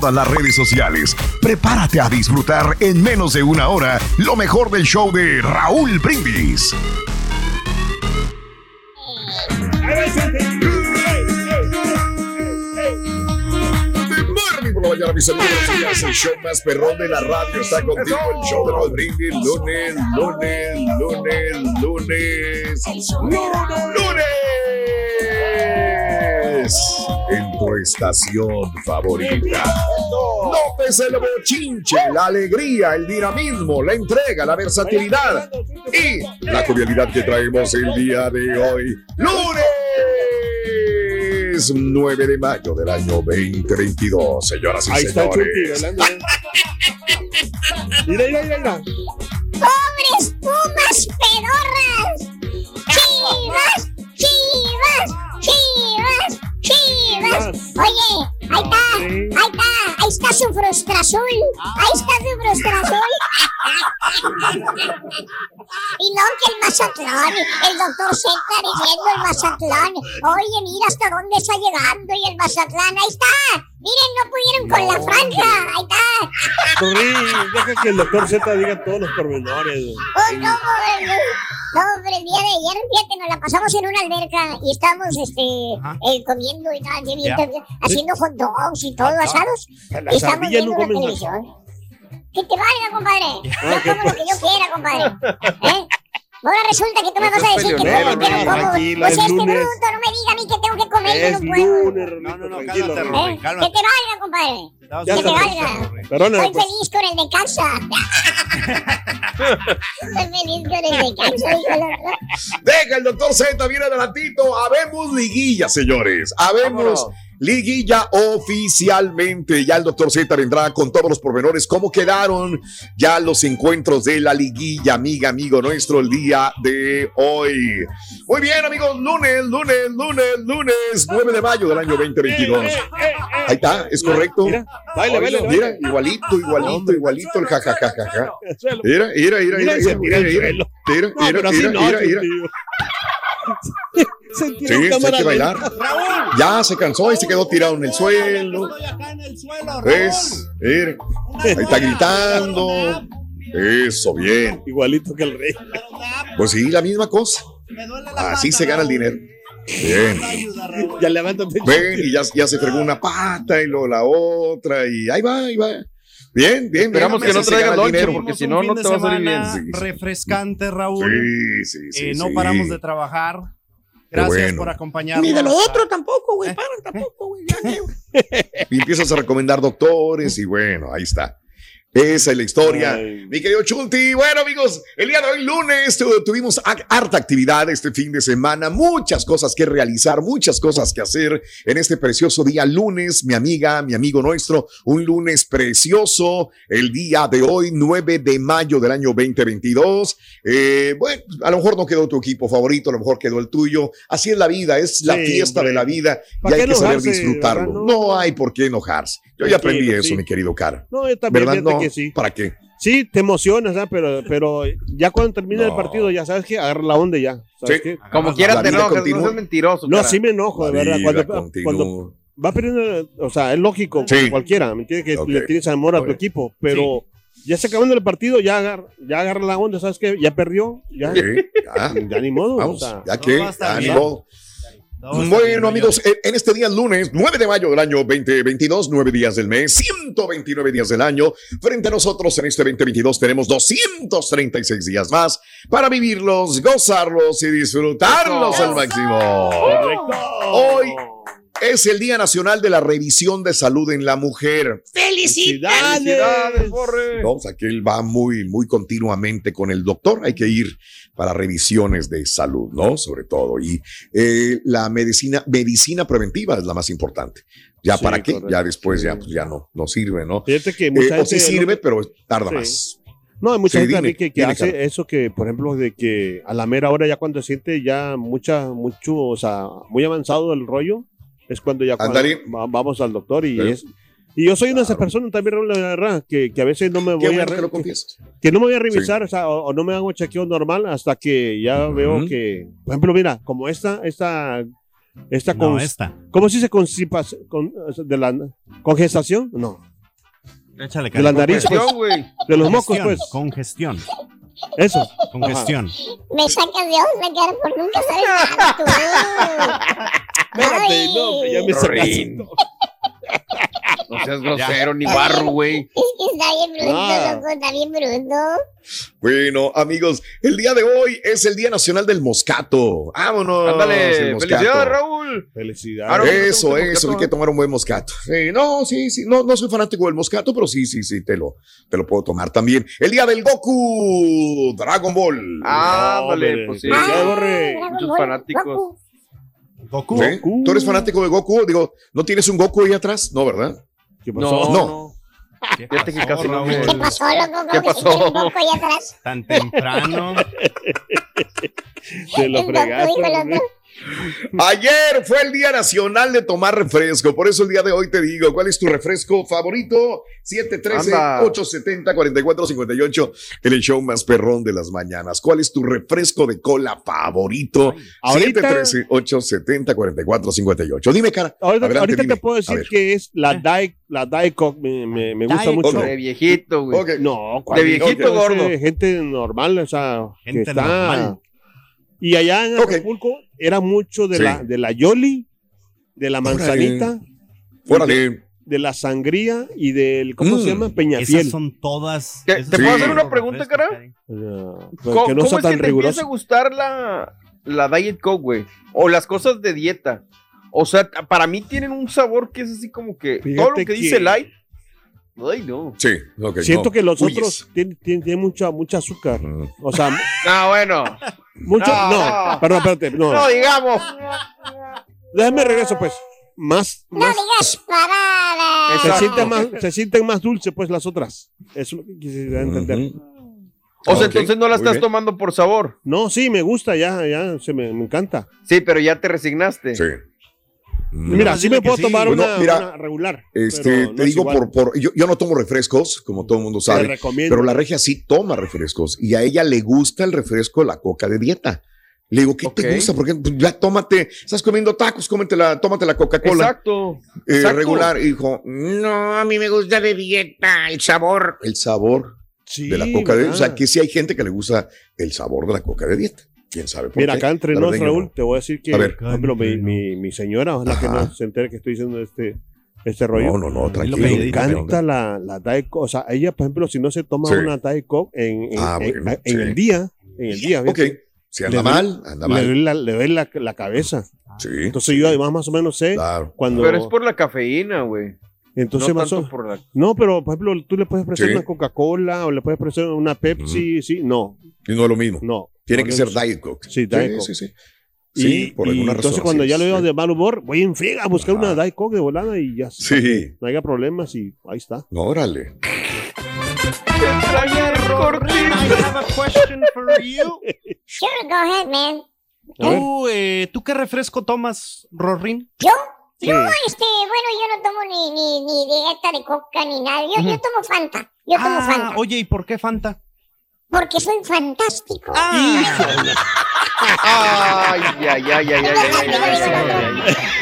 todas las redes sociales. Prepárate a disfrutar en menos de una hora lo mejor del show de Raúl Brindis. Morning por la mañana, mis amigos. Es el show más perrón de la radio. Está contigo el show de Raúl Brindis. Lunes, lunes, lunes, lunes. ¡Lunes! En tu estación favorita. López el bochinche, la alegría, el dinamismo, la entrega, la versatilidad y la jovialidad que traemos el día de hoy. ¡Lunes! 9 de mayo del año 2022, señoras y Ahí está señores. Mira, mira, mira, mira. ¡Pobres pumas pedorras! ¡Chivas! ¡Chivas! ¡Chivas! ¡Chivas! Oye, ahí está, ahí está, ahí está su frustración. Ahí está su frustración. Y no que el Mazatlán, el doctor Z diciendo el Mazatlán. Oye, mira hasta dónde está llegando y el Mazatlán, ahí está. Miren, no pudieron con la franja. Ahí está. Corrí, deja que el doctor Z diga todos los pormenores. Oh, no, hombre, no. Hombre, el día de ayer, fíjate, nos la pasamos en una alberca y estábamos este, eh, comiendo y tal, haciendo hot dogs y todo, asados. Y estamos ardillas viendo la televisión. Que te valga, compadre. Yo como lo que yo quiera, compadre. ¿Eh? Ahora resulta que tú me vas a decir que peleonero, como que no no, como. tranquila, Pues es este lunes. bruto no me diga a mí que tengo que comer, yo Es no puedo. lunes, no, no, no, tranquilo. ¿Eh? Que te valga, compadre. Ya que te valga. Perdona, Estoy pues. feliz con el de casa. Estoy feliz con el de casa, híjole. Deja el doctor Z, viene adelantito. Habemos liguilla, señores. Habemos liguilla oficialmente. Ya el doctor Z vendrá con todos los pormenores. ¿Cómo quedaron ya los encuentros de la liguilla, amiga, amigo nuestro, el día de hoy? Muy bien, amigos. Lunes, lunes, lunes, lunes, 9 de mayo del año 2022. Ahí está, es correcto. Mira, baile, baile. Mira, igualito, igualito, igualito el suelo. Mira, mira, mira, Mira, mira, mira, mira, mira, mira, así mira, no, mira, mira. Se Sí, hay cámara que bailar. lenta. Ya se cansó y se quedó tirado en el suelo. Mire, ahí está gritando. Eso, bien. Igualito que el rey. Pues sí, la misma cosa. Así se gana el dinero. Bien. Ya levántate. Ven, y ya, ya se fregó una pata y luego la otra, y ahí va, ahí va. Bien, bien, Esperamos bien. que no se traigan lonche, dinero. porque si no, no te va a salir bien. Refrescante, Raúl. Sí, sí, sí. Eh, no sí. paramos de trabajar. Gracias bueno. por acompañarnos. Ni de lo otro tampoco, güey. Para tampoco, güey. Ya, que- Y empiezas a recomendar doctores y bueno, ahí está. Esa es la historia. Ay. Mi querido Chunti. Bueno, amigos, el día de hoy, lunes, tu- tuvimos ha- harta actividad este fin de semana. Muchas cosas que realizar, muchas cosas que hacer en este precioso día lunes. Mi amiga, mi amigo nuestro, un lunes precioso. El día de hoy, 9 de mayo del año 2022. Eh, bueno, a lo mejor no quedó tu equipo favorito, a lo mejor quedó el tuyo. Así es la vida, es la Sí, fiesta hombre. de la vida y ¿Para hay que saber disfrutarlo. No, No. hay por qué enojarse. Yo ya aprendí eso, sí. mi querido Cara. No, yo también, ¿Verdad? No. Que sí. ¿Para qué? Sí, te emocionas, ¿ah? pero, pero ya cuando termina el No. partido, ya sabes que agarra la onda ya. ¿sabes Sí. qué? Como quieras te enojas, no seas mentiroso. No, cara. sí me enojo, de La verdad. Cuando, cuando va perdiendo, o sea, es lógico, Sí. cualquiera, ¿me entiendes? Que le tienes amor a tu equipo, pero ya se acabando el partido, ya agarra, ya agarra la onda, ¿sabes qué? Ya perdió, ya, Sí, ya. ya ni modo. Vamos, o sea, ya que, estar ya ni modo. Bueno, amigos, en este día lunes, 9 de mayo del año 2022, 9 días del mes, 129 días del año. Frente a nosotros en este 2022 tenemos 236 días más para vivirlos, gozarlos y disfrutarlos al máximo. correcto. Hoy es el Día Nacional de la Revisión de Salud en la Mujer. ¡Felicidades! Felicidades, Borre. No, o sea, que él va muy, muy continuamente con el doctor. Hay que ir para revisiones de salud, ¿no? Sobre todo. Y eh, la medicina, medicina preventiva es la más importante. Ya Sí, para qué, correcto. ya después ya, pues, ya no, no sirve, ¿no? Fíjate que Eh, mucha o gente... sí sirve, pero tarda Sí. más. No, hay mucha Sí, gente dime, que, que hace Carlos. eso que, por ejemplo, de que a la mera hora ya cuando siente ya mucha, mucho, o sea, muy avanzado el rollo, es cuando ya cuando vamos al doctor y Claro. es... Y yo soy una de esas personas también, Raúl, la verdad, que, que a veces no me voy a... que lo confiesas. que no me voy a revisar, o, sea, o, o no me hago chequeo normal hasta que ya Ujú. veo que, por ejemplo, mira, como esta, esta, esta, No, con, esta. ¿cómo se dice constipas- con, de la congestación? No, Échale de la nariz, pues, de los mocos, pues, Congestión. Eso. Congestión. Me sacas de onda, cara, por nunca sabes nada tú. Espérate, no, ya me sacaste. No seas grosero ni barro, güey. Es que está bien bruto, Ah. loco, está bien bruto. Bueno, amigos, el día de hoy es el Día Nacional del Moscato. Vámonos. Ándale, felicidades, Raúl. Felicidades. Eso, ¿Te gusta el eso, hay que tomar un buen moscato. Sí, no, sí, sí, no, no soy fanático del moscato, pero sí, sí, sí, te lo, te lo puedo tomar también. El día del Goku, Dragon Ball. Ándale, hombre, pues sí. Muchos Ball, fanáticos. Goku. Goku. ¿Sí? ¿Tú eres fanático de Goku? Digo, ¿no tienes un Goku ahí atrás? No, ¿verdad? ¿Qué pasó? No, No. ¿Qué Fíjate que pasó, casi no me- ¿Qué pasó, loco? ¿Qué ¿Cómo que pasó? un poco ahí atrás? Tan temprano. Te lo fregaste. Ayer fue el Día Nacional de tomar refresco, por eso el día de hoy te digo, ¿cuál es tu refresco favorito? 713 Anda. 870 4458 el show más perrón de las mañanas. ¿Cuál es tu refresco de cola favorito? Ahorita- 713 870 4458 Dime, cara. Ahorita, Adelante, ahorita dime. te puedo decir que es la Diet, la Diet Coke, me, me, me gusta Diet mucho. De viejito, güey. No, ¿cuál De viejito gordo. Gente normal, o sea, Gente que está. normal. Y allá en. Acapulco era mucho de, Sí. la, de la Yoli, de la manzanita, Órale. de la sangría y del, ¿cómo Mm. se llama? Esas Peñafiel. son todas. ¿Te- te puedo son hacer una pregunta, cara? que. Eh, ¿Cómo, que no cómo es que tan te riguroso. empieza a gustar la, la Diet Coke, güey? O las cosas de dieta. O sea, para mí tienen un sabor que es así como que todo Fíjate lo que, que- dice light. Ay, no. Sí, ok. Siento no. que los otros tienen, tienen- tienen mucha, mucha azúcar. Mm. O sea, Ah, bueno. Mucho. No. No, perdón, espérate. No, No, digamos. déjame regreso, pues. Más, No más. digas paradas. Se sienten más, se sienten más dulces, pues, las otras. Eso es lo que quisiera entender. O sea, entonces no la estás bien. tomando por sabor. No, sí, me gusta, ya, ya, se me, me encanta. Sí, pero ya te resignaste. Sí. Mira, pues sí me puedo sí. tomar Bueno, una, mira, una regular. Este, no te es digo igual. por, por yo, yo no tomo refrescos, como todo el mundo Te sabe, recomiendo. pero la regia sí toma refrescos y a ella le gusta el refresco, la coca de dieta. Le digo, ¿qué te gusta? Porque pues, ya tómate, estás comiendo tacos, cómete la, tómate la Coca-Cola Exacto. eh, exacto. regular. Y dijo, no, a mí me gusta de dieta, el sabor. El sabor Sí, de la coca de dieta. O sea, que sí hay gente que le gusta el sabor de la coca de dieta. ¿Quién sabe por Mira, qué? acá entre nos, Raúl, no. te voy a decir que, A ver. por ejemplo, mi, mi, mi señora, ojalá que no se entere que estoy diciendo este, este rollo. No, no, no, tranquilo. Le encanta la, la Diet Coke. O sea, ella, por ejemplo, si no se toma Sí. una Diet Coke en, en, Ah, en- bueno, en sí. el día, en el día, Ok, fíjate, si anda Le mal, anda le doy la, le doy la, la cabeza. Sí, Entonces yo además más o menos sé claro. cuando... Pero es por la cafeína, güey. Entonces no más tanto o- por la- No, pero por ejemplo, tú le puedes ofrecer Sí. una Coca-Cola o le puedes ofrecer una Pepsi, sí, no, Y no es lo mismo. no. Tiene que ser Diet Coke. Sí, Diet Coke. Sí, sí, sí. Y, Sí, por y alguna entonces razón. cuando sí, ya lo veo sí. de mal humor, voy en friega a buscar una Diet Coke de volada y ya Sí. no haya problemas y ahí está. No, órale. Oye, Rorín. I have a question for you. Sure, go ahead, man. Tú, eh, ¿Tú qué refresco tomas, Rorín? ¿Yo? Sí. Yo, este, bueno, yo no tomo ni, ni, ni dieta de coca ni nada. Yo, yo tomo Fanta. Yo tomo Ah, Fanta. oye, ¿y por qué Fanta? Porque soy fantástico. Ay, ay, ay, ay, ay, ay, ay, ay,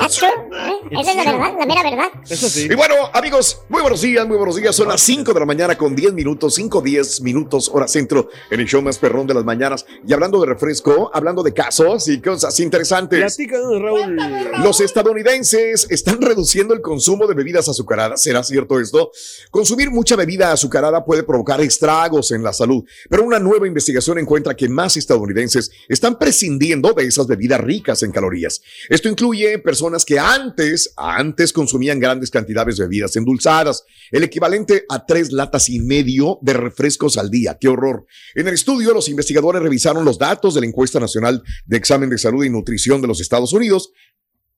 That's true. ¿eh? Esa es la verdad, la mera verdad. Eso sí. Y bueno, amigos, muy buenos días, muy buenos días. Son las 5 de la mañana con 10 minutos, 5, 10 minutos, hora centro, en el show más perrón de las mañanas. Y hablando de refresco, hablando de casos y cosas interesantes. Platícanos, Raúl. Los estadounidenses están reduciendo el consumo de bebidas azucaradas. ¿Será cierto esto? Consumir mucha bebida azucarada puede provocar estragos en la salud, pero una nueva investigación encuentra que más estadounidenses están prescindiendo de esas bebidas ricas en calorías. Esto incluye personas que antes, antes consumían grandes cantidades de bebidas endulzadas, el equivalente a tres latas y medio de refrescos al día. ¡Qué horror! En el estudio, los investigadores revisaron los datos de la encuesta nacional de examen de salud y nutrición de los Estados Unidos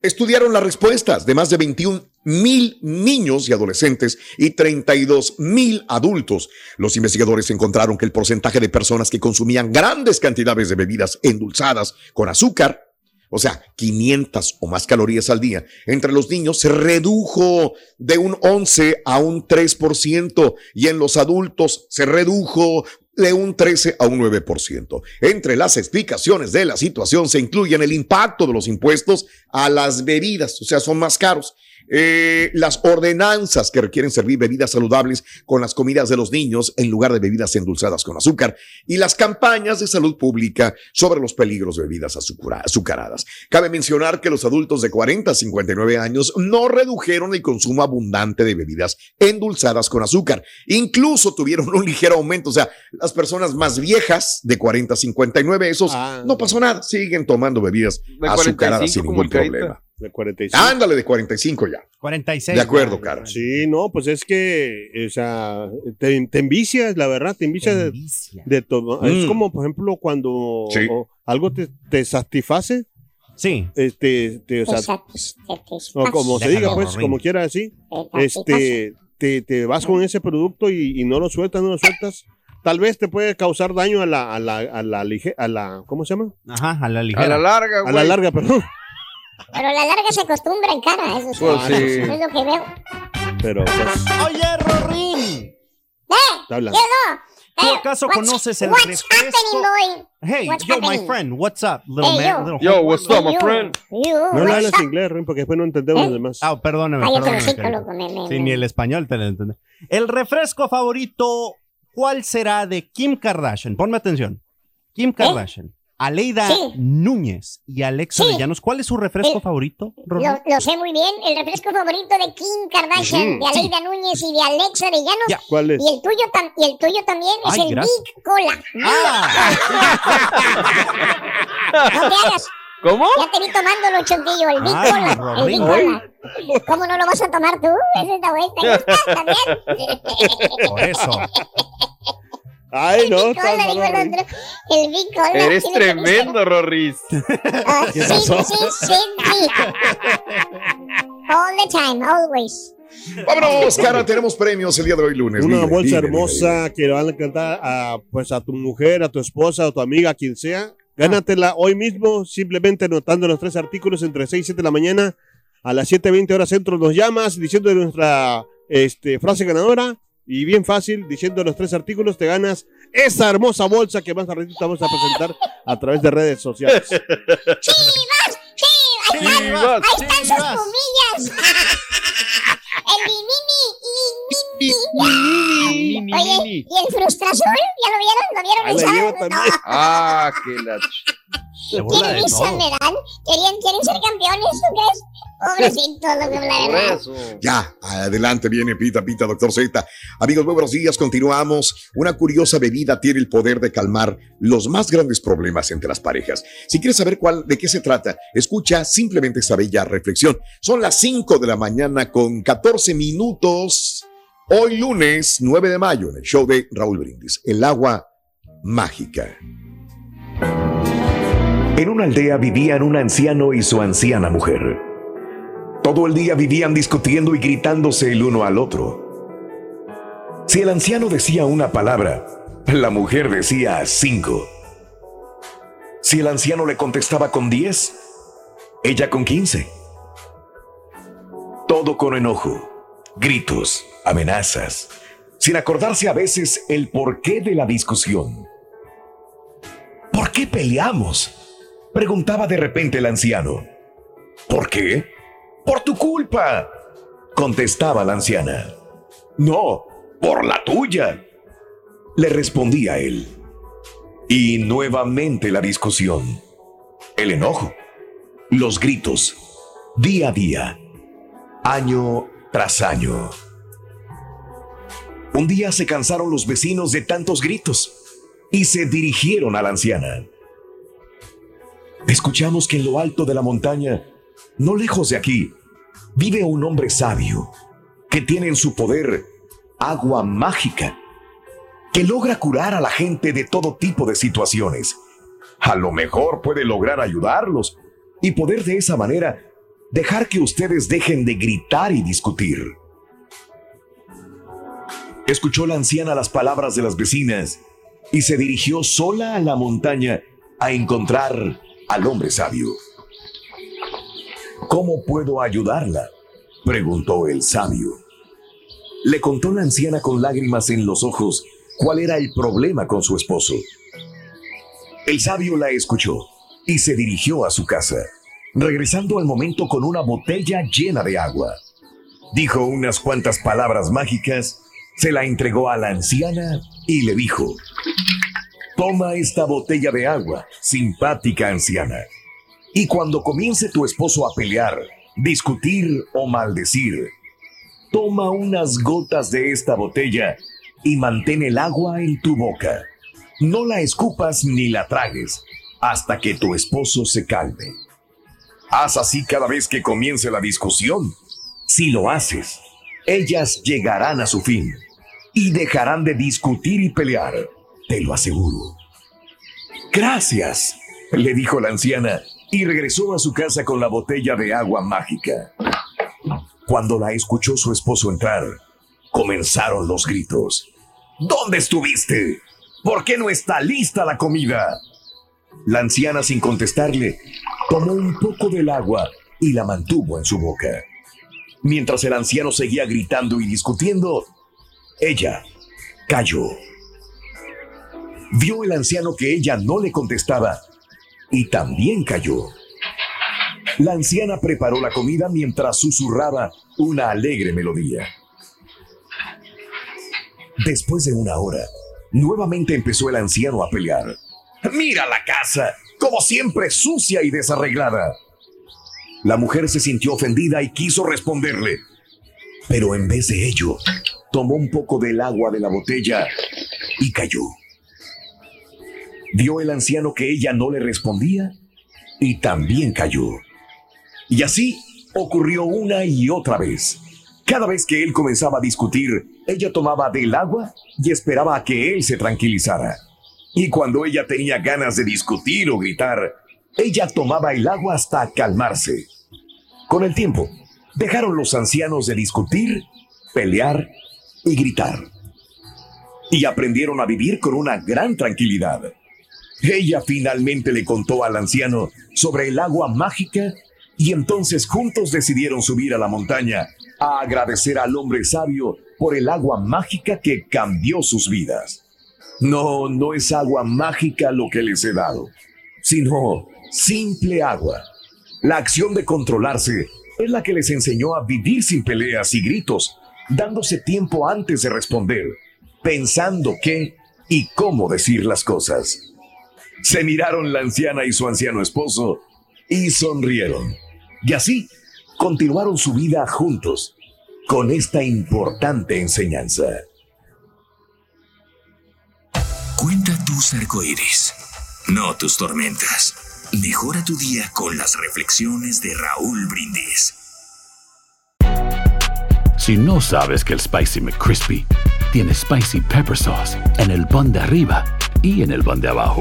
estudiaron las respuestas de más de 21 mil niños y adolescentes y 32 mil adultos. Los investigadores encontraron que el porcentaje de personas que consumían grandes cantidades de bebidas endulzadas con azúcar, o sea, 500 o más calorías al día, entre los niños se redujo de un 11 a un 3% y en los adultos se redujo de un 13 a un 9%. Entre las explicaciones de la situación se incluyen el impacto de los impuestos a las bebidas, o sea, son más caros. Eh, las ordenanzas que requieren servir bebidas saludables con las comidas de los niños en lugar de bebidas endulzadas con azúcar y las campañas de salud pública sobre los peligros de bebidas azucaradas. Cabe mencionar que los adultos de 40 a 59 años no redujeron el consumo abundante de bebidas endulzadas con azúcar. Incluso tuvieron un ligero aumento. O sea, las personas más viejas de 40 a 59, esos Ah. no pasó nada. Siguen tomando bebidas azucaradas 45 sin ningún problema. De 45. Ándale de 45 ya. 46. De acuerdo, cara. Sí, no, pues es que, o sea, te, te envicias, la verdad, te envicias de, todo. Mm. Es como, por ejemplo, cuando Sí. o algo te, te satisface, Sí. este, te, o sea, como se diga, pues, como quiera así, este, te, te vas con ese producto y, y no lo sueltas, no lo sueltas. Tal vez te puede causar daño a la, a la, a la, a la, ¿cómo se llama? Ajá, a la A ligera. la larga, A güey. la larga, perdón. Pero a la larga se acostumbra en cara, eso sí. Pues sí. Es lo que veo. Pero, pues, Oye, Rorín. ¡Eh! hablando. ¡Quedó! ¿Tú Eh, acaso what's- conoces el What's refresco? happening, boy? Hey, What's yo, my happening? friend, what's up, little Hey, man? yo. little Yo, what's up, my You, friend? you, No le what's hables up? inglés, Rin, porque después no entendemos ¿Eh? los demás. Ah, perdóname, Cállate perdóname. los hocico, querido. loco, me- me- Sí, me- ni el español te lo entiende. El refresco favorito, ¿cuál será de Kim Kardashian? Ponme atención. Kim Kardashian, Aleida. Sí. Núñez y Alexa Sí. de Llanos. ¿Cuál es su refresco El- favorito? Lo, lo sé muy bien, el refresco favorito de Kim Kardashian, de Aleida Núñez y de Alexa de Llanos. Ya. ¿Cuál es? Y el tuyo, tam- y el tuyo también es Ay, el gracias. Big Cola. Ah, No te hagas. ¿Cómo? Ya te vi tomándolo, Chonquillo, el Big Ay, Cola. El Big. Cola. ¿Cómo no lo vas a tomar tú? Bueno, ¿te gusta también? por eso. Ay, no, Big está Cola, digo el mal, otro. El Big Cola. Eres tremendo, Rorris. Ah, ¿Qué sí, pasó? sí, sí, sí. All the time, always. Vámonos, cara, tenemos premios el día de hoy lunes. Una Dile, bolsa dile, dile, hermosa que le van a encantar a, pues, a tu mujer, a tu esposa, a tu amiga, a quien sea. Gánatela hoy mismo, simplemente anotando los tres artículos entre 6 y 7 de la mañana. A las 7.20 horas centro nos llamas diciendo nuestra este, frase ganadora. Y bien fácil, diciendo los tres artículos, te ganas esa hermosa bolsa que más ratito vamos a presentar a través de redes sociales. ¡Chivas! ¡Sí! Ahí están, Chivas, ahí están sus chivas. pumillas. El mini y Oye, ¿y el frustrazul? ¿Ya lo vieron? ¿Lo vieron Ahí el la llevo también. Ah, que la. ¿Qué me dan? ¿Querían, ¿Quieren ser campeones o qué es? La verdad. Ya, adelante viene Pita Pita, doctor Z. Amigos, muy buenos días, continuamos. Una curiosa bebida tiene el poder de calmar los más grandes problemas entre las parejas. Si quieres saber cuál, de qué se trata, escucha simplemente esta bella reflexión. Son las 5 de la mañana con 14 minutos. Hoy lunes 9 de mayo en el show de Raúl Brindis. El agua mágica. En una aldea vivían un anciano y su anciana mujer. Todo el día vivían discutiendo y gritándose el uno al otro. Si el anciano decía una palabra, la mujer decía cinco. Si el anciano le contestaba con diez, ella con quince. Todo con enojo, gritos, amenazas, sin acordarse a veces el porqué de la discusión. ¿Por qué peleamos? Preguntaba de repente el anciano. ¿Por qué? Por tu culpa, contestaba la anciana. No, por la tuya, le respondía él. Y nuevamente la discusión, el enojo, los gritos, día a día, año tras año. Un día se cansaron los vecinos de tantos gritos y se dirigieron a la anciana. Escuchamos que en lo alto de la montaña, no lejos de aquí, vive un hombre sabio que tiene en su poder agua mágica que logra curar a la gente de todo tipo de situaciones. A lo mejor puede lograr ayudarlos y poder de esa manera dejar que ustedes dejen de gritar y discutir. Escuchó la anciana las palabras de las vecinas y se dirigió sola a la montaña a encontrar al hombre sabio. ¿Cómo puedo ayudarla? preguntó el sabio. Le contó la anciana con lágrimas en los ojos cuál era el problema con su esposo. El sabio la escuchó y se dirigió a su casa, regresando al momento con una botella llena de agua. Dijo unas cuantas palabras mágicas, se la entregó a la anciana y le dijo, Toma esta botella de agua, simpática anciana. Y cuando comience tu esposo a pelear, discutir o maldecir, toma unas gotas de esta botella y mantén el agua en tu boca. No la escupas ni la tragues hasta que tu esposo se calme. Haz así cada vez que comience la discusión. Si lo haces, ellas llegarán a su fin y dejarán de discutir y pelear, te lo aseguro. Gracias, le dijo la anciana y regresó a su casa con la botella de agua mágica. Cuando la escuchó su esposo entrar, comenzaron los gritos. ¿Dónde estuviste? ¿Por qué no está lista la comida? La anciana, sin contestarle, tomó un poco del agua y la mantuvo en su boca. Mientras el anciano seguía gritando y discutiendo, ella cayó. Vio el anciano que ella no le contestaba y también cayó. La anciana preparó la comida mientras susurraba una alegre melodía. Después de una hora, nuevamente empezó el anciano a pelear. Mira la casa, como siempre sucia y desarreglada. La mujer se sintió ofendida y quiso responderle, pero en vez de ello, tomó un poco del agua de la botella y cayó. Vio el anciano que ella no le respondía y también cayó. Y así ocurrió una y otra vez. Cada vez que él comenzaba a discutir, ella tomaba del agua y esperaba a que él se tranquilizara. Y cuando ella tenía ganas de discutir o gritar, ella tomaba el agua hasta calmarse. Con el tiempo, dejaron los ancianos de discutir, pelear y gritar. Y aprendieron a vivir con una gran tranquilidad. Ella finalmente le contó al anciano sobre el agua mágica y entonces juntos decidieron subir a la montaña a agradecer al hombre sabio por el agua mágica que cambió sus vidas. No, no es agua mágica lo que les he dado, sino simple agua. La acción de controlarse es la que les enseñó a vivir sin peleas y gritos, dándose tiempo antes de responder, pensando qué y cómo decir las cosas. Se miraron la anciana y su anciano esposo y sonrieron. Y así continuaron su vida juntos con esta importante enseñanza. Cuenta tus arcoíris, no tus tormentas. Mejora tu día con las reflexiones de Raúl Brindis. Si no sabes que el Spicy McCrispy tiene Spicy Pepper Sauce en el pan de arriba y en el pan de abajo,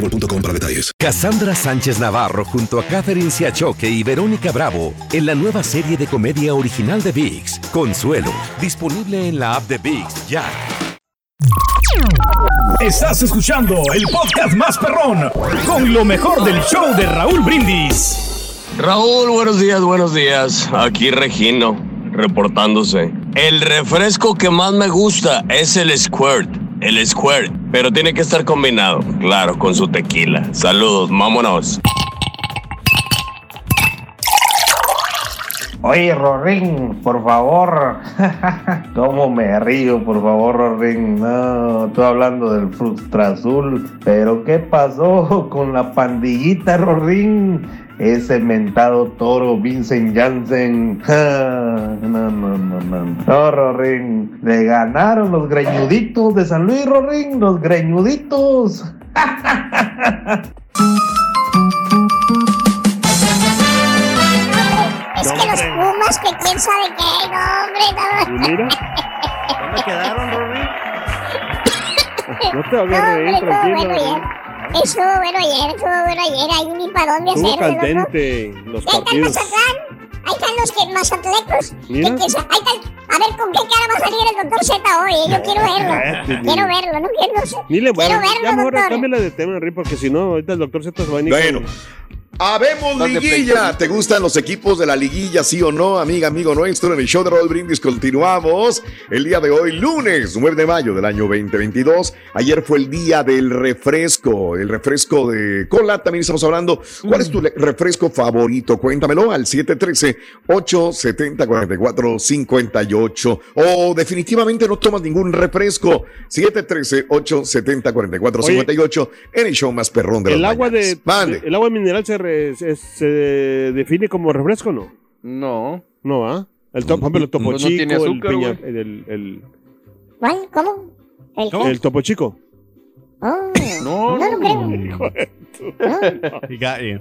boostmobile.com para detalles. Cassandra Sánchez Navarro junto a Catherine Siachoque y Verónica Bravo en la nueva serie de comedia original de VIX, Consuelo, disponible en la app de VIX ya. Estás escuchando el podcast más perrón con lo mejor del show de Raúl Brindis. Raúl, buenos días, buenos días. Aquí Regino, reportándose. El refresco que más me gusta es el Squirt. El Squirt, pero tiene que estar combinado, claro, con su tequila. Saludos, vámonos. Oye, Rorín, por favor. ¿Cómo me río, por favor, Rorín? No, estoy hablando del Frustra Azul. Pero, ¿qué pasó con la pandillita, Rorín? Ese mentado toro Vincent Janssen. No, no, no, no. No, Rorín. Le ganaron los greñuditos de San Luis, Rorín. Los greñuditos. Es que los Pumas, que quién sabe qué, no, hombre, no. mira. ¿Dónde quedaron, Rory? No te hagas No, reír, bueno tranquilo. ayer. Estuvo bueno ayer, estuvo bueno ayer. Ahí ni para dónde loco. candente los Ahí está partidos. Mazatlán. Ahí están los que mazatlecos. Mira. Que- ahí está- A ver, ¿con qué cara va a salir el doctor Z hoy? eh? Yo quiero verlo. Cállate, Quiero ni- verlo, no quiero, no sé. Ni le quiero bueno, ya verlo, mejor doctor. cámbiala de tema, Henry, porque si no, ahorita el doctor Z se va a venir Bueno. con- Habemos liguilla. ¿Te gustan los equipos de la liguilla, sí o no, amiga, amigo nuestro? En el show de Roll Brindis continuamos. El día de hoy, lunes 9 de mayo del año 2022. Ayer fue el día del refresco, el refresco de cola. También estamos hablando. ¿Cuál es tu refresco favorito? Cuéntamelo al 713-870-4458. O definitivamente no tomas ningún refresco. 713-870-4458 en el show más perrón de El las agua de. Mande. el agua mineral se, re- se, se define como refresco, o ¿no? No. No, ¿ah? El, to- por ejemplo, el topo no chico, tiene azúcar, el, piña- güey. el, el, ¿Cuál? ¿Cómo? El, el topo chico. Oh, no, no lo creo. He got you.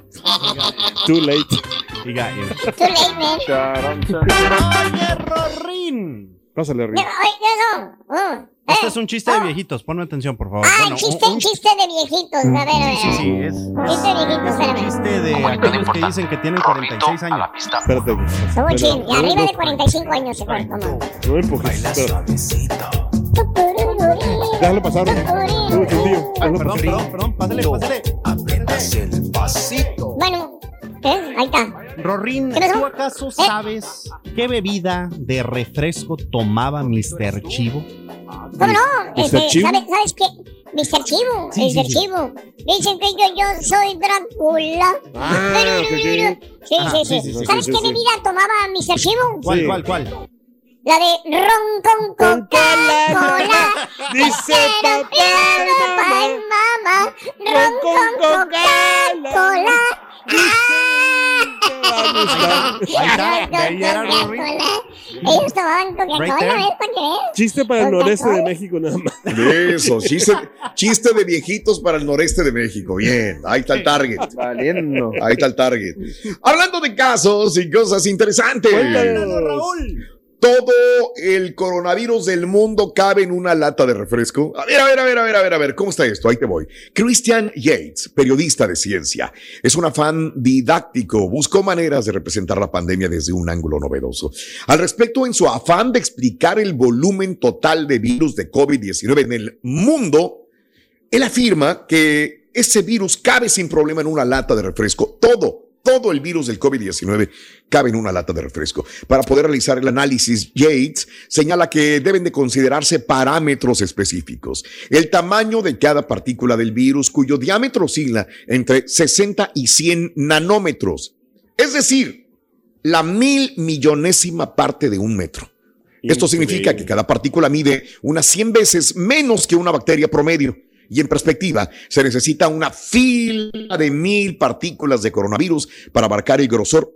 Too late. He got you. Too late, man. Oye, Rorín. Pásale, No, Rick. oye, no, no. Oh. Este es un chiste de viejitos. Ponme atención, por favor. Ah, Bueno, chiste, un- un- chiste de viejitos. A ver, a ver. Sí, sí, sí. Es, Chiste de viejitos, espérame. chiste de aquellos que dicen que tienen 46 años. Espérate. Y no, arriba de 45 años se cortó, mamá. No empujes. Déjalo pasar. Déjalo Perdón, perdón, perdón. Pásale, pásale. Bueno, ¿eh? ahí está. Rorín, ¿Qué? ¿tú acaso sabes qué bebida de refresco tomaba Mr. Chivo? ¿Cómo no? ¿Mr. Este, Chivo? ¿sabes, ¿Sabes qué? Mr. Chivo, Sí, Mr. sí. Chivo. Dicen que yo, yo soy Drácula. Ah. Sí, sí, sí, sí, sí, sí, ¿Sabes sí, qué sí. bebida tomaba Mr. Chivo? ¿Cuál, cuál, cuál? La de ron con Coca-Cola. Dice papá y mamá. Ron con Coca-Cola. Ahí era. Ellos tomaban Coca-Cola, Right there. ¿ves? ¿Para qué ves? Chiste para el noreste de México nada más. Eso, chiste, chiste de viejitos para el noreste de México. Bien, ahí está el target. Valiendo. Ahí está el target. Hablando de casos y cosas interesantes. Cuéntanos, Raúl. Todo el coronavirus del mundo cabe en una lata de refresco. A ver, a ver, a ver, a ver, a ver, a ver, ¿cómo está esto? Ahí te voy. Christian Yates, periodista de ciencia, es un afán didáctico, buscó maneras de representar la pandemia desde un ángulo novedoso. Al respecto, en su afán de explicar el volumen total de virus de COVID-19 en el mundo, él afirma que ese virus cabe sin problema en una lata de refresco. Todo, todo el virus del COVID-19 cabe en una lata de refresco. Para poder realizar el análisis, Yates señala que deben de considerarse parámetros específicos. El tamaño de cada partícula del virus, cuyo diámetro oscila entre 60 y 100 nanómetros. Es decir, la mil millonésima parte de un metro. Esto significa que cada partícula mide unas 100 veces menos que una bacteria promedio. Y en perspectiva, se necesita una fila de mil partículas de coronavirus para abarcar el grosor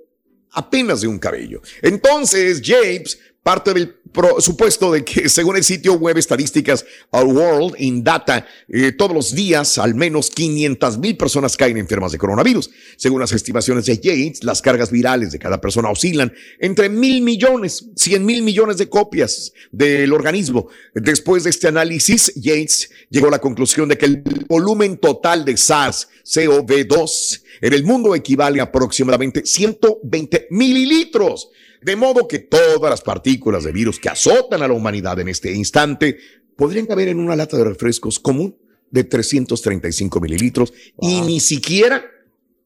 apenas de un cabello. Entonces, James parte del supuesto de que, según el sitio web estadísticas Our World in Data, eh, todos los días al menos 500 mil personas caen enfermas de coronavirus. Según las estimaciones de Yates, las cargas virales de cada persona oscilan entre mil millones, 100 mil millones de copias del organismo. Después de este análisis, Yates llegó a la conclusión de que el volumen total de SARS-CoV-2 en el mundo equivale a aproximadamente 120 mililitros. De modo que todas las partículas de virus que azotan a la humanidad en este instante podrían caber en una lata de refrescos común de 335 mililitros y ni siquiera,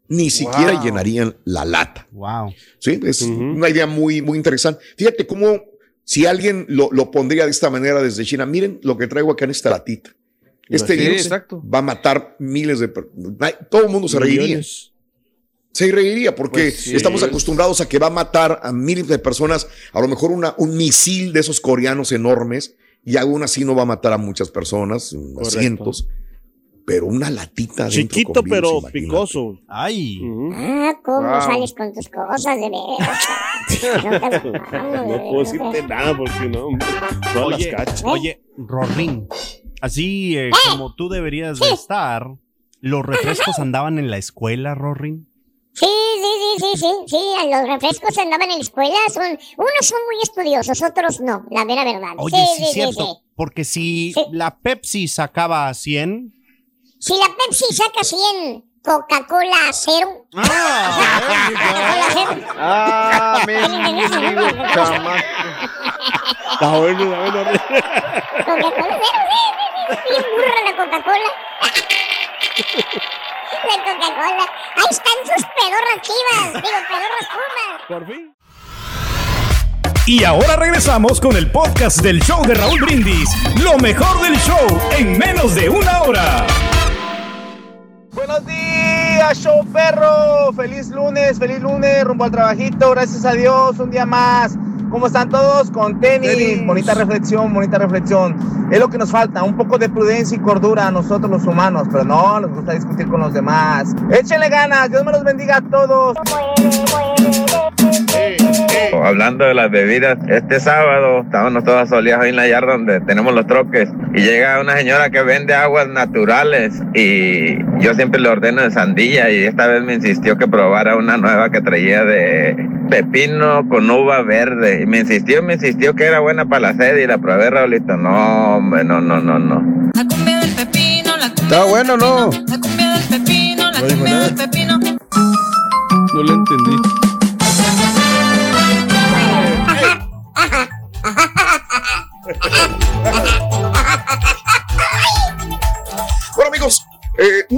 ni siquiera Wow. llenarían la lata. Wow. Sí, es una idea muy, muy interesante. Fíjate cómo si alguien lo, lo pondría de esta manera desde China, miren lo que traigo acá en esta latita. Este virus exacto. va a matar miles de personas. Todo el mundo se reiría. Millones. Se reiría porque Pues sí. estamos acostumbrados a que va a matar a miles de personas, a lo mejor una, un misil de esos coreanos enormes, y aún así no va a matar a muchas personas, a cientos, pero una latita dentro Chiquito, con virus, pero imagínate. picoso. Ay. Ah, ¿cómo Wow. sales con tus cosas de veras? No puedo decirte nada porque no. Todas Oye, las cachas. oye, Rorín, así eh, como tú deberías de estar, ¿los refrescos andaban en la escuela, Rorín? Sí, sí, sí, sí, sí, sí, los refrescos andaban en la escuela, son, unos son muy estudiosos, otros no, la mera verdad. Oye, sí, es cierto, porque si la Pepsi sacaba 100, Si la Pepsi saca 100, Coca-Cola cero. Ah, Coca-Cola cero. Ah. Está bueno, está bueno. Coca-Cola cero, sí, sí, sí, bien burra la Coca-Cola. La Coca-Cola. Ahí están sus pedorras chivas, digo, pedorras pumas. Por fin. Y ahora regresamos con el podcast del show de Raúl Brindis. Lo mejor del show en menos de una hora. Buenos días, show perro. Feliz lunes, feliz lunes, rumbo al trabajito. Gracias a Dios, un día más. ¿Cómo están todos? Con tenis. Bonita reflexión, bonita reflexión. Es lo que nos falta, un poco de prudencia y cordura a nosotros los humanos, pero no nos gusta discutir con los demás. Échenle ganas, Dios me los bendiga a todos. Hablando de las bebidas, este sábado estábamos todas soleados ahí en la yarda donde tenemos los troques y llega una señora que vende aguas naturales y yo siempre le ordeno de sandía y esta vez me insistió que probara una nueva que traía de pepino con uva verde y me insistió, me insistió que era buena para la sed y la probé, Raulito. No, hombre, no, no, no, no. Está bueno, ¿no? pepino, No dijo nada. pepino. No le entendí.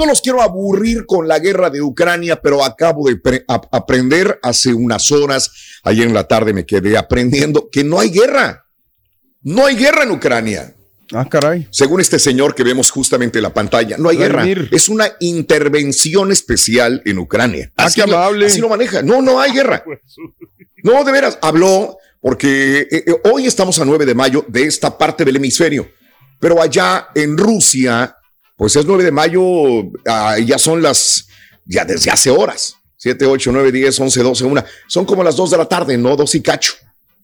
No los quiero aburrir con la guerra de Ucrania, pero acabo de pre- ap- aprender hace unas horas, ayer en la tarde me quedé aprendiendo que no hay guerra. No hay guerra en Ucrania. Ah, caray. Según este señor que vemos justamente en la pantalla, no hay guerra. Es una intervención especial en Ucrania. Ah, qué lo- amable. así lo maneja. No, no hay guerra. No, de veras, habló porque eh, eh, hoy estamos a 9 de mayo de esta parte del hemisferio, pero allá en Rusia, pues es 9 de mayo, ah, ya son las, ya desde hace horas, 7, 8, 9, 10, 11, 12, 1, son como las 2 de la tarde, no 2 y cacho,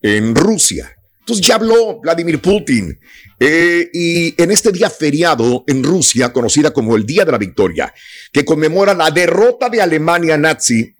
en Rusia. Entonces ya habló Vladimir Putin. Eh, y en este día feriado en Rusia, conocida como el Día de la Victoria, que conmemora la derrota de Alemania nazi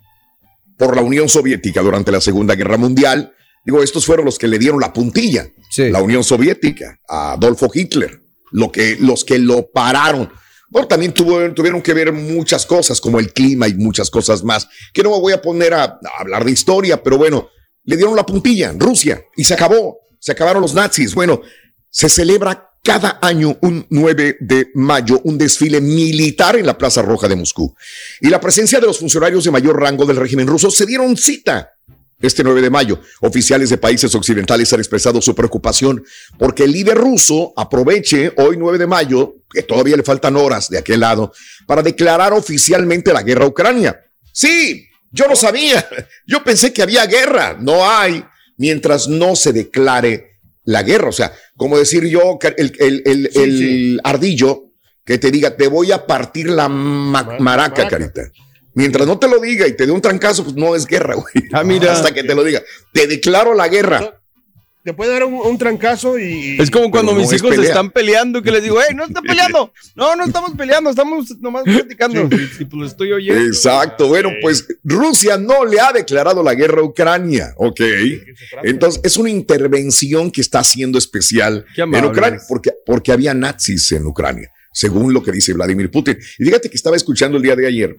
por la Unión Soviética durante la Segunda Guerra Mundial, Digo, estos fueron los que le dieron la puntilla. La Unión Soviética, a Adolfo Hitler, lo que, los que lo pararon. Bueno, también tuvieron que ver muchas cosas, como el clima y muchas cosas más, que no me voy a poner a, a hablar de historia, pero bueno, le dieron la puntilla, Rusia, y se acabó, se acabaron los nazis. Bueno, se celebra cada año un 9 de mayo un desfile militar en la Plaza Roja de Moscú. Y la presencia de los funcionarios de mayor rango del régimen ruso se dieron cita este 9 de mayo. Oficiales de países occidentales han expresado su preocupación porque el líder ruso aproveche hoy 9 de mayo, que todavía le faltan horas de aquel lado, para declarar oficialmente la guerra a Ucrania. Sí, yo no sabía. Yo pensé que había guerra. No hay mientras no se declare la guerra. O sea, como decir yo, el, el- el- el ardillo, que te diga, te voy a partir la ma- maraca, carita. Mientras no te lo diga y te dé un trancazo, pues no es guerra, güey. Ah, mira. Hasta que te lo diga. Te declaro la guerra. Te puede dar un, un trancazo y. Es como cuando Pero mis es hijos pelea. están peleando que les digo, hey, no están peleando. No, no estamos peleando, estamos nomás platicando. Y, y, pues lo estoy oyendo. Exacto. Bueno, pues Rusia no le ha declarado la guerra a Ucrania, ¿ok? Entonces es una intervención que está haciendo especial en. Ucrania, porque, porque había nazis en Ucrania, según lo que dice Vladimir Putin. Y fíjate que estaba escuchando el día de ayer,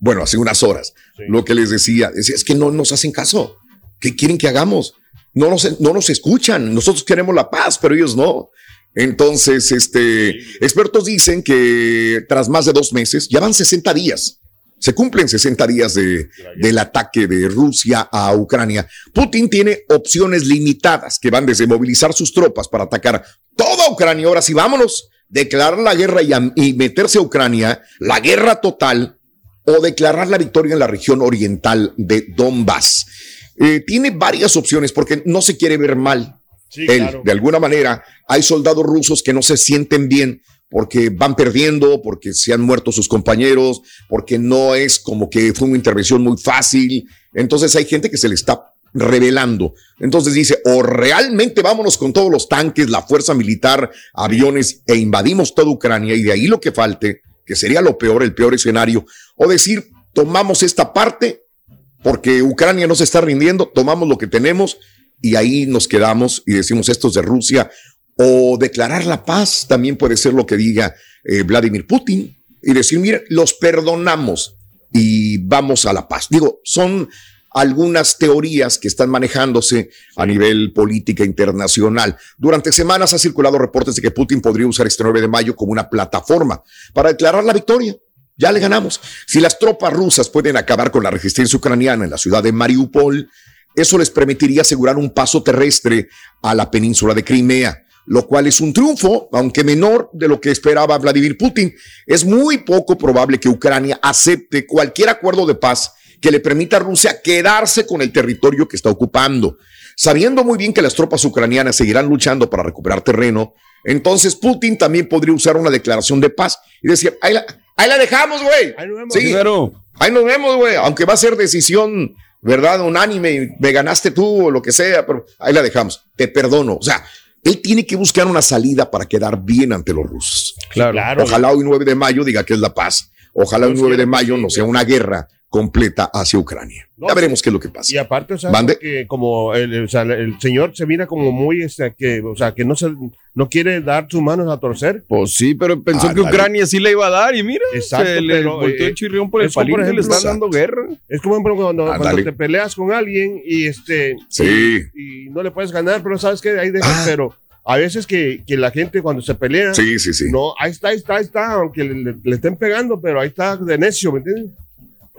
bueno, hace unas horas, lo que les decía, es que no nos hacen caso. ¿Qué quieren que hagamos? No nos, no nos escuchan. Nosotros queremos la paz, pero ellos no. Entonces, este, expertos dicen que tras más de dos meses, ya van 60 días. Se cumplen 60 días de, del ataque de Rusia a Ucrania. Putin tiene opciones limitadas que van desde movilizar sus tropas para atacar toda Ucrania. Ahora sí, vámonos. Declarar la guerra y, a- y meterse a Ucrania, la guerra total, o declarar la victoria en la región oriental de Donbass. Eh, tiene varias opciones porque no se quiere ver mal. Sí, Él, claro. de alguna manera, hay soldados rusos que no se sienten bien porque van perdiendo, porque se han muerto sus compañeros, porque no es como que fue una intervención muy fácil. Entonces hay gente que se le está revelando. Entonces dice, o realmente vámonos con todos los tanques, la fuerza militar, aviones e invadimos toda Ucrania y de ahí lo que falte, que sería lo peor, el peor escenario, o decir, tomamos esta parte porque Ucrania no se está rindiendo, tomamos lo que tenemos y ahí nos quedamos y decimos esto es de Rusia, o declarar la paz también puede ser lo que diga eh, Vladimir Putin y decir, mire, los perdonamos y vamos a la paz. Digo, son algunas teorías que están manejándose a nivel política internacional. Durante semanas ha circulado reportes de que Putin podría usar este 9 de mayo como una plataforma para declarar la victoria. Ya le ganamos. Si las tropas rusas pueden acabar con la resistencia ucraniana en la ciudad de Mariupol, eso les permitiría asegurar un paso terrestre a la península de Crimea, lo cual es un triunfo, aunque menor de lo que esperaba Vladimir Putin. Es muy poco probable que Ucrania acepte cualquier acuerdo de paz que le permita a Rusia quedarse con el territorio que está ocupando. Sabiendo muy bien que las tropas ucranianas seguirán luchando para recuperar terreno, entonces Putin también podría usar una declaración de paz y decir, ahí la, ahí la dejamos, güey. Sí, ahí nos vemos, güey. Aunque va a ser decisión, ¿verdad? Unánime, me ganaste tú o lo que sea, pero ahí la dejamos. Te perdono. O sea, él tiene que buscar una salida para quedar bien ante los rusos. Claro. Ojalá hoy 9 de mayo diga que es la paz. Ojalá hoy 9 de mayo no sea una guerra completa hacia Ucrania. ya veremos qué es lo que pasa. Y aparte, o sea, que como el, el- o sea, el señor se mira como muy, este, que, o sea, que no se, no quiere dar sus manos a torcer. Pues sí, pero pensó Ah, que. Ucrania sí le iba a dar y mira, Exacto, se le pero, volteó eh, el chirrión por el le ejemplo, están dando guerra. Es como ejemplo, cuando, Ah, te peleas con alguien y este Sí. y, y no le puedes ganar, pero sabes que ahí dejas, pero a veces que, que la gente cuando se pelea, Sí, sí, sí. no, ahí está, ahí está, ahí está, aunque le, le- le estén pegando, pero ahí está de necio, ¿me entiendes?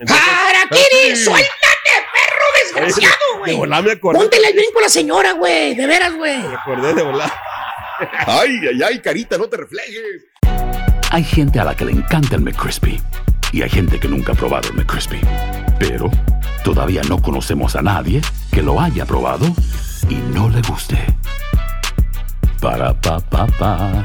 ¡Harakiri! ¡Suéltate, perro desgraciado, De güey! volar me acordé. Póntele el brinco a la señora, güey. De veras, güey. Me acordé de volar. Ay, ay, ay, carita, no te reflejes. Hay gente a la que le encanta el McCrispy y hay gente que nunca ha probado el McCrispy. Pero todavía no conocemos a nadie que lo haya probado y no le guste. Para pa pa pa.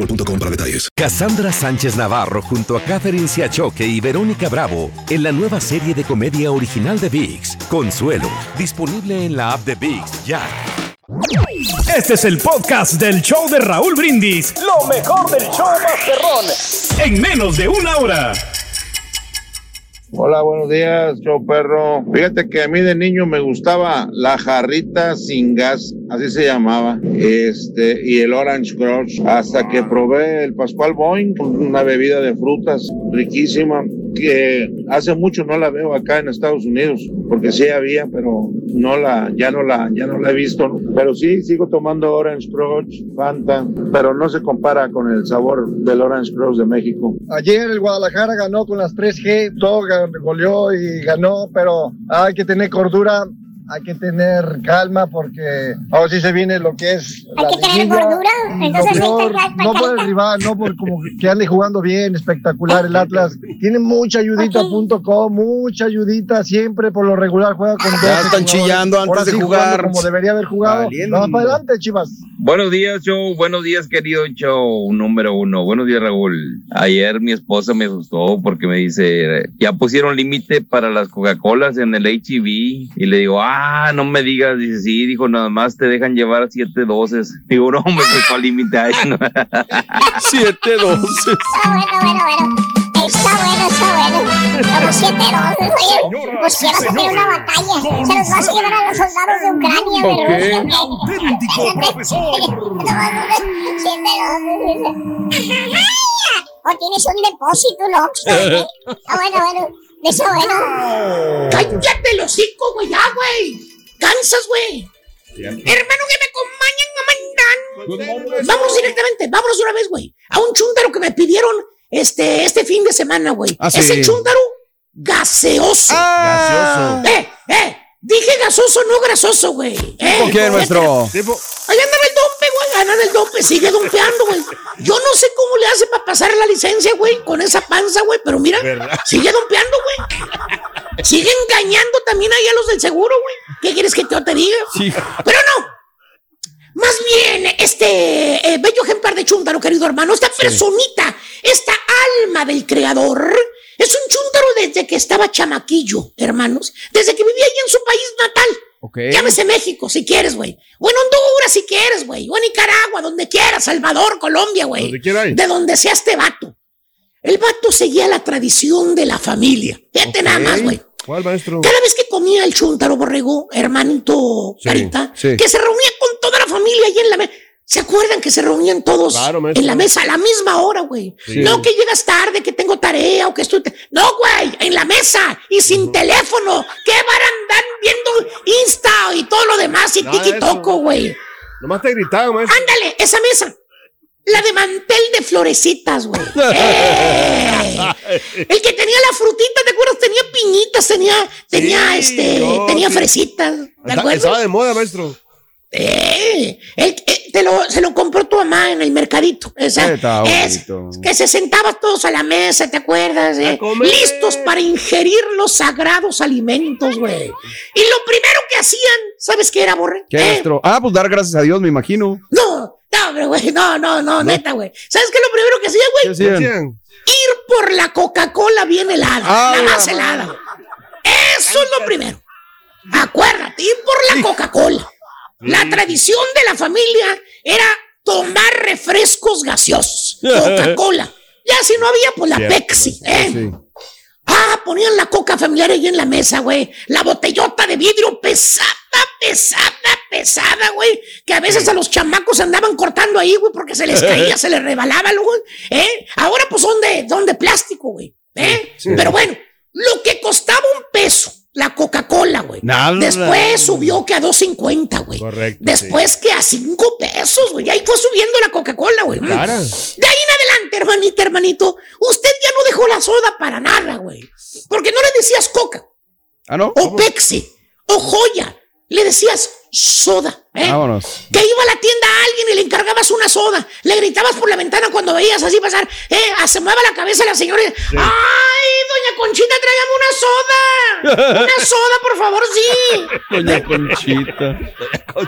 boostmobile.com para detalles. Cassandra Sánchez Navarro junto a Catherine Siachoque y Verónica Bravo en la nueva serie de comedia original de VIX, Consuelo, disponible en la app de VIX ya. Este es el podcast del show de Raúl Brindis. Lo mejor del show Masterrón. En menos de una hora. Hola, buenos días, show perro. Fíjate que a mí de niño me gustaba la jarrita sin gas, así se llamaba, este, y el Orange Crush, hasta que probé el Pascual Boing, una bebida de frutas riquísima, que hace mucho no la veo acá en Estados Unidos, porque sí había, pero no la, ya no la, ya no la he visto, pero sí sigo tomando Orange Crush, Fanta, pero no se compara con el sabor del Orange Crush de México. Ayer el Guadalajara ganó con las 3G, todo goleó y ganó, pero hay que tener cordura, hay que tener calma porque ahora sí se viene lo que es Hay la que tener gordura, entonces peor, no por el rival, no por como que ande jugando bien, espectacular el Atlas. Tiene mucha ayudita.com, mucha ayudita, siempre por lo regular juega con dos. están chillando antes Ahora de sí jugar. Como debería haber jugado. Vamos para adelante, Chivas. Buenos días, show. Buenos días, querido show número uno. Buenos días, Raúl. Ayer mi esposa me asustó porque me dice, ya pusieron límite para las Coca-Colas en el HEV. Y le digo, ah, no me digas. Dice, sí, dijo, nada más te dejan llevar siete doces. Digo, no, me fue al límite ahí. siete doces. Está bueno, bueno, bueno. Está bueno, está bueno. Como siete doces. Oye, pues quiero hacer una batalla. Se los vas a llevar a los soldados de Ucrania, de Ok. Rusia. Auténtico profesor. Siete doces. O tienes un depósito, ¿no? Está bueno, bueno. Está bueno. Cállate los hocico, güey, ya, güey. Cansas, güey. Hermano, que me acompañan a mandar. Vámonos directamente, vámonos de una vez, güey. A un chúntaro que me pidieron este, este fin de semana, güey. Ah, Es sí. el chúntaro gaseoso. Ah. Eh, eh. Dije gasoso, no grasoso, güey. Eh, ¿Con quién, maestro? Ahí anda en el dompe, güey. Anda en el dompe, sigue dompeando, güey. Yo no sé cómo le hace para pasar la licencia, güey, con esa panza, güey, pero mira, ¿Verdad? sigue dompeando, güey. Sigue engañando también ahí a los del seguro, güey. ¿Qué quieres que yo te diga? Sí. Pero no. Más bien, este eh, bello ejemplar de chúntaro, querido hermano, esta personita, esta alma del creador, es un chúntaro desde que estaba chamaquillo, hermanos, desde que vivía ahí en su país natal. Ok. Llámese México si quieres, güey. O en Honduras si quieres, güey. O en Nicaragua, donde quieras. Salvador, Colombia, güey. Donde quiera ir. De donde sea este vato. El vato seguía la tradición de la familia. Fíjate nada más, güey. ¿Cuál, maestro? Cada vez que comía el chúntaro borrego, hermanito Sí, Carita, sí. que se reunía con toda la familia ahí en la mesa. ¿Se acuerdan que se reunían todos Claro, en la mesa a la misma hora, güey? Sí. No que llegas tarde, que tengo tarea o que estoy... No, güey, en la mesa y sin teléfono. ¿Qué van a andar viendo Insta y todo lo demás y tiki toco, güey? Nomás te gritaban, maestro. Ándale, esa mesa. La de mantel de florecitas, güey. El que tenía la frutita, ¿te acuerdas? Tenía piñitas, tenía, tenía, este, tenía sí. fresitas. ¿Te acuerdas? Estaba de moda, maestro. Eh, eh, te lo, se lo compró tu mamá en el mercadito. Esa, es- que se sentaban todos a la mesa, ¿te acuerdas? eh? Listos para ingerir los sagrados alimentos, güey. Y lo primero que hacían, ¿sabes qué era, Borre? ¿Qué, Eh? Ah, pues dar gracias a Dios, me imagino. No, no, güey, no, no, no, neta, güey. ¿Sabes qué es lo primero que hacía, güey? ¿Qué hacían? Ir por la Coca-Cola bien helada, Ah, la más helada. Eso es lo primero. Acuérdate, ir por la Coca-Cola. La tradición de la familia era tomar refrescos gaseosos, Coca-Cola. Ya si no había, pues la Cierto, Pepsi, ¿eh? Sí. Ah, ponían la coca familiar ahí en la mesa, güey. La botellota de vidrio pesada, pesada, pesada, güey. Que a veces a los chamacos andaban cortando ahí, güey, porque se les caía, se les rebalaba, luego, ¿eh? Ahora pues son de, son de plástico, güey. ¿eh? Sí. Pero bueno, lo que costaba un peso, la Coca-Cola, güey. Nada. Después subió que a 2.50, güey. Correcto. Después que a 5 pesos. güey. Y ahí fue subiendo la Coca-Cola, güey. Cara. De ahí en adelante, hermanita, hermanito, usted ya no dejó la soda para nada, güey. Porque no le decías Coca, Ah, ¿no? o Pepsi, o Joya. Le decías soda, ¿eh? Vámonos. Que iba a la tienda a alguien y le encargabas una soda. Le gritabas por la ventana cuando veías así pasar. Eh, asomaba la cabeza la señora. y, ¡Ay, doña Conchita, tráigame una soda! Una soda, por favor, sí. Doña Conchita.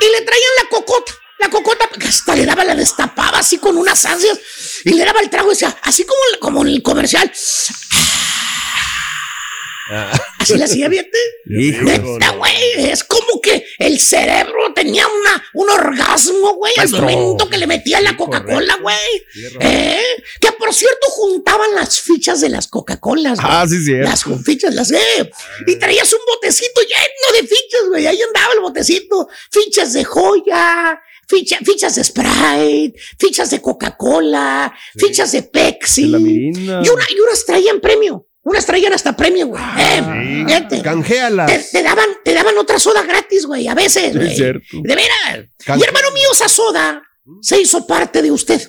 Y le traían la cocota. La cocota, hasta le daba, la destapaba así con unas ansias. Y le daba el trago y decía, así como, como en el comercial. Así la hacía, fíjate. Neta, güey. Es como que el cerebro tenía una, un orgasmo, güey, al momento que le metía la Coca-Cola, güey. ¿Eh? Que por cierto juntaban las fichas de las Coca-Colas. güey. Ah, sí, cierto. Las con fichas, las eh. Y traías un botecito lleno de fichas, güey. Ahí andaba el botecito. Fichas de joya. ficha- fichas de Sprite, fichas de Coca-Cola, fichas de Pepsi. Una, y unas traían premio. Unas traían hasta premio, güey. Eh, fíjate. Canjealas. Te, te daban, te daban otra soda gratis, güey, a veces, Es güey. cierto. De veras. Y hermano mío, esa soda se hizo parte de usted.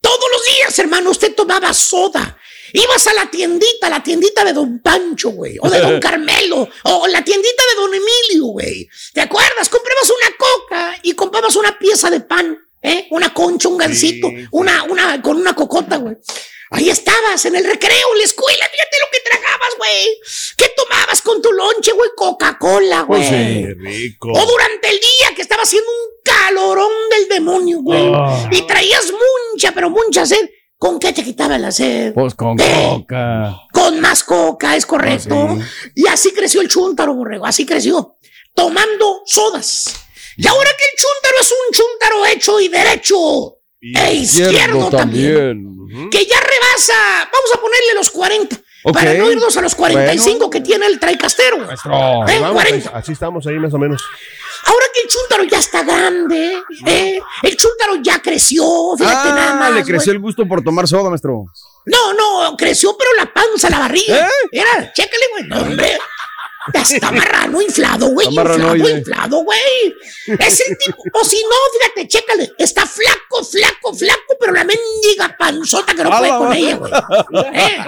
Todos los días, hermano, usted tomaba soda. Ibas a la tiendita, la tiendita de Don Pancho, güey, o de Don Carmelo, o la tiendita de Don Emilio, güey. ¿Te acuerdas? Comprabas una coca y comprabas una pieza de pan, ¿eh? Una concha, un gansito, una, una, con una cocota, güey. Ahí estabas, en el recreo, en la escuela, fíjate lo que tragabas, güey. ¿Qué tomabas con tu lonche, güey? Coca-Cola, güey. Pues sí. Rico. O durante el día que estaba haciendo un calorón del demonio, güey. Ah. Y traías mucha, pero mucha sed. ¿Con qué te quitaba la sed? Pues con Eh. coca. Con más coca, es correcto. Ah, Y así creció el chúntaro, borrego, así creció. Tomando sodas. Y ahora que el chúntaro es un chúntaro hecho y derecho. E izquierdo también. Que ya rebasa. Vamos a ponerle los 40. Ok. Para no irnos a los 45 Bueno. que tiene el traicastero. Maestro. Vamos, 40. así estamos ahí más o menos. Ahora que el chúntaro ya está grande, ¿eh? el chúntaro ya creció, fíjate nada Ah, más. le creció güey. el gusto por tomar soda, maestro. No, no, creció, pero la panza, la barriga. ¿Eh? Mira, chécale, güey. No, hombre. Está marrano, inflado, güey. Inflado, inflado, güey. Es el tipo. O si no, fíjate, chécale. Está flaco, flaco, flaco, pero la mendiga panzota que no puede con ella, güey. Eh, eh.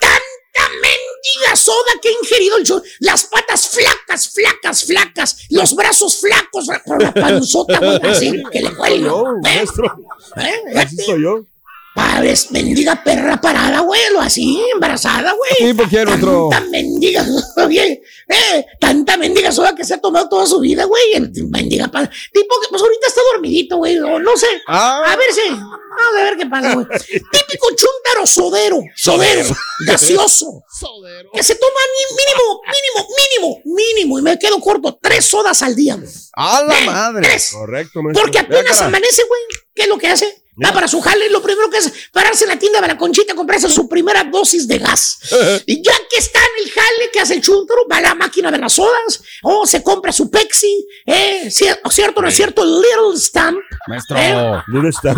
Tanta mendiga soda que ha ingerido el show. Las patas flacas, flacas, flacas. Los brazos flacos por la panzota, güey. Así que le cuelgo. No, ¿eh? maestro. ¿Eh? Así soy yo. Pares, mendiga perra parada, güey, lo así, embarazada, güey. ¿Y por qué, maestro? Tanta mendiga, oye, eh, tanta mendiga soda que se ha tomado toda su vida, güey. Mendiga pa- Tipo que, pues ahorita está dormidito, güey, o no sé. Ah. A ver si, vamos a ver qué pasa, güey. Típico chúntaro sodero, sodero, gaseoso. Que se toma ni- mínimo, mínimo, mínimo, mínimo, y me quedo corto, tres sodas al día, güey. ¡A la Eh, madre! Tres. Correcto, maestro. Porque apenas amanece, güey. ¿Qué es lo que hace? Va para su jale lo primero que hace pararse en la tienda de la conchita, comprarse su primera dosis de gas. y ya que está en el jale, que hace el chuntaro? Va a la máquina de las sodas, o se compra su Pepsi, ¿eh? Cier- ¿Cierto o no es cierto? Little Stamp. Maestro. ¿Eh? ¿Dónde está?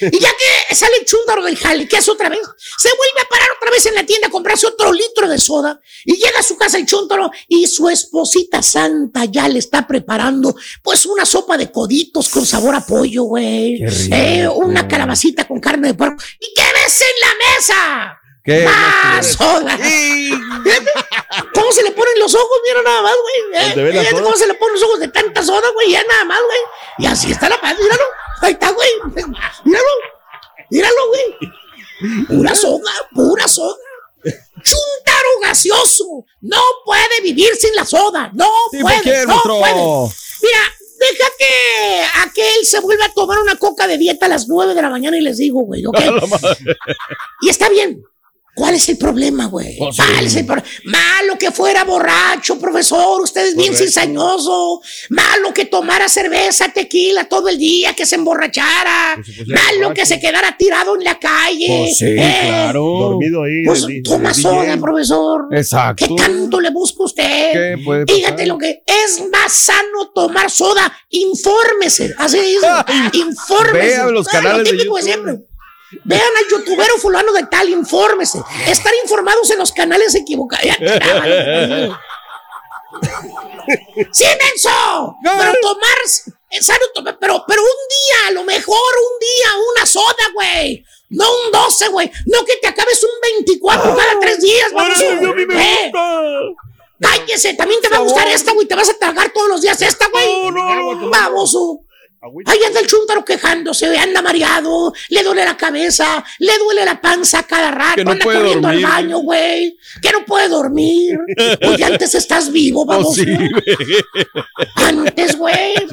Y ya que sale el chúntaro del jale, ¿qué hace otra vez? Se vuelve a parar otra vez en la tienda a comprarse otro litro de soda. Y llega a su casa el chúntaro y su esposita santa ya le está preparando, pues, una sopa de coditos con sabor a pollo, güey. Eh, una calabacita con carne de puerco. ¿Y qué ves en la mesa? ¿Qué, ¡Más maestro? soda! ¿Cómo se le ponen los ojos? Mira nada más, güey. ¿Dónde ve la Fíjate soda? cómo se le ponen los ojos de tanta soda, güey. Ya nada más, güey. Y así está la paz, míralo. Ahí está, güey. Míralo. Míralo, güey. Pura soda, pura soda. Chuntaro gaseoso. No puede vivir sin la soda. No ¿Y por puede. no puede. Mira, deja que aquel se vuelva a tomar una coca de dieta a las 9 de la mañana y les digo, güey, ¿ok? Y está bien. ¿Cuál es el problema, güey? Pues sí. ¿Cuál es el pro- Malo que fuera borracho, profesor. Usted es bien cizañoso. Malo que tomara cerveza, tequila todo el día, que se emborrachara. Pusiera Malo borracho. que se quedara tirado en la calle. Pues sí, Eh, claro. Dormido ahí. Pues toma soda, profesor. Exacto. ¿Qué tanto le busca usted? ¿Qué puede pasar? Fíjate lo que es más sano tomar soda. Infórmese. Así dice. Infórmese. Vea los canales lo de típico de YouTube. siempre. Vean al youtubero fulano de tal, infórmese. Estar informados en los canales equivocados. ¡Sí, menso! Pero tomar. en serio, toma- pero, pero un día, a lo mejor un día, una soda, güey. No un 12, güey. No que te acabes un 24 cada tres días, vamos. Me Eh, Cállese, también te va a gustar esta, güey. Te vas a tragar todos los días esta, güey. Baboso. Ahí anda el chúntaro quejándose, anda mareado, le duele la cabeza, le duele la panza cada rato, Que no anda puede corriendo dormir. al baño, güey, que no puede dormir. Oye, antes estás vivo, Oh, vamos. sí, güey. Antes, güey. Que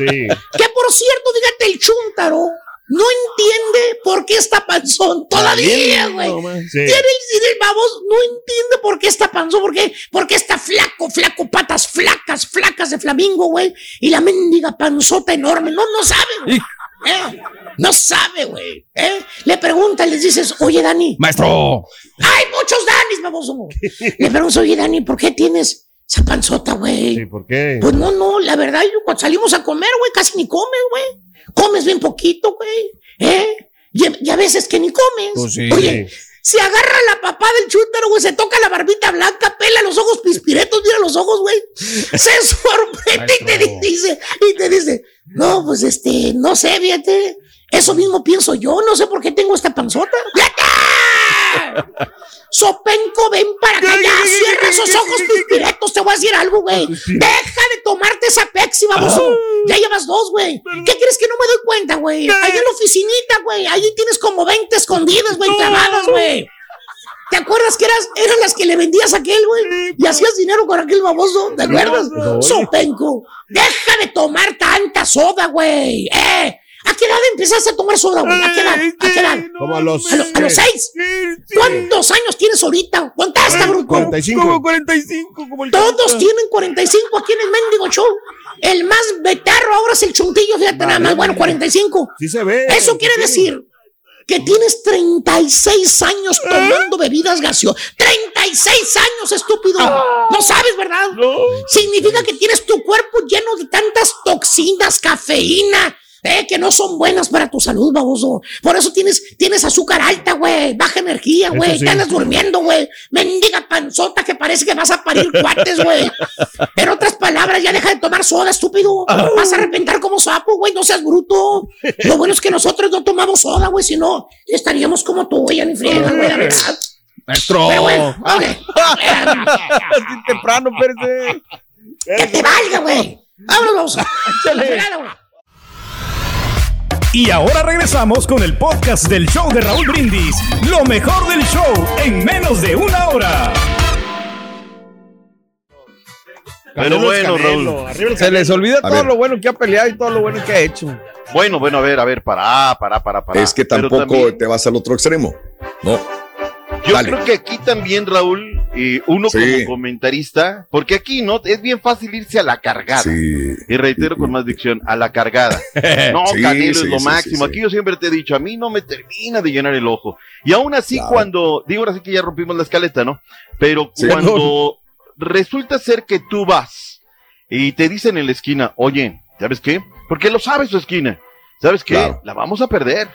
por cierto, fíjate, el chúntaro no entiende por qué está panzón todavía, güey. Sí. Tiene el, babos, no entiende por qué está panzón, por qué, por qué está flaco, flaco, patas flacas, flacas de flamingo, güey. Y la mendiga panzota enorme, no, no sabe, güey. ¿Eh? No sabe, güey. ¿eh? Le preguntas, les dices, oye, Dani. Maestro. Hay muchos Danis, baboso. Le preguntas, oye, Dani, ¿por qué tienes esa panzota, güey? ¿Por qué? Pues no, no, la verdad, yo cuando salimos a comer, güey, casi ni comes, güey. Comes bien poquito, güey. ¿Eh? Y, y a veces que ni comes. Pues sí. Oye, se agarra la papá del chútero, güey, se toca la barbita blanca, pela los ojos pispiretos, mira los ojos, güey. Se sorprende y te dice, y te dice, no, pues este, no sé, fíjate. Eso mismo pienso yo, no sé por qué tengo esta panzota. ¡Fíjate! Sopenco, ven para acá, ya, cierra esos ojos pispiretos, te voy a decir algo, güey. Deja de tomarte esa Pepsi, baboso. Ya llevas dos, güey. ¿Qué crees que no me doy cuenta, güey? Ahí en la oficinita, güey. Ahí tienes como 20 escondidas, güey, clavadas, güey. ¿Te acuerdas que eras, eran las que le vendías a aquel, güey? Y hacías dinero con aquel baboso, ¿te acuerdas? Sopenco, deja de tomar tanta soda, güey. ¿Eh? ¿A qué edad empezaste a tomar soda, güey? ¿A qué edad? ¿A qué edad? Como a los. ¿A, lo- a los seis? ¿Cuántos años tienes ahorita? ¿Cuántas, bruto? 45. Como 45, como el Todos Chanta. tienen 45 aquí en el mendigo show. El más betarro ahora es el chuntillo, fíjate nada más. Bueno, 45. Sí se ve. Eso quiere decir que tienes 36 años tomando bebidas gaseosas. 36 años, estúpido. No sabes, ¿verdad? Significa que tienes tu cuerpo lleno de tantas toxinas, cafeína. Eh, que no son buenas para tu salud, baboso. Por eso tienes, tienes azúcar alta, güey. Baja energía, güey. Sí. Te andas durmiendo, güey. Mendiga panzota que parece que vas a parir cuates, güey. En otras palabras, ya deja de tomar soda, estúpido. Vas a arrepentar como sapo, güey. No seas bruto. Lo bueno es que nosotros no tomamos soda, güey. Si no, estaríamos como tú, güey. Ni friega, güey. la verdad. Maestro. Pero bueno, ok. Así temprano, espérese. Que te valga, güey. Vámonos, vamos. Y ahora regresamos con el podcast del show de Raúl Brindis. Lo mejor del show en menos de una hora. Pero bueno, Canelo, Raúl. Se les olvida A todo ver. lo bueno que ha peleado y todo lo bueno que ha hecho. Bueno, bueno, a ver, a ver, para, para, para, para. Es que tampoco también- te vas al otro extremo. No. Yo Dale. creo que aquí también, Raúl, eh, uno Sí. como comentarista, porque aquí no es bien fácil irse a la cargada. Sí. Y reitero con más dicción, a la cargada. No, Sí, Canelo es lo máximo. Aquí yo siempre te he dicho, a mí no me termina de llenar el ojo. Y aún así, Claro. cuando, digo ahora sí que ya rompimos la escaleta, ¿no? Pero cuando resulta ser que tú vas y te dicen en la esquina, oye, ¿sabes qué? Porque lo sabes su esquina. ¿Sabes qué? Claro. La vamos a perder.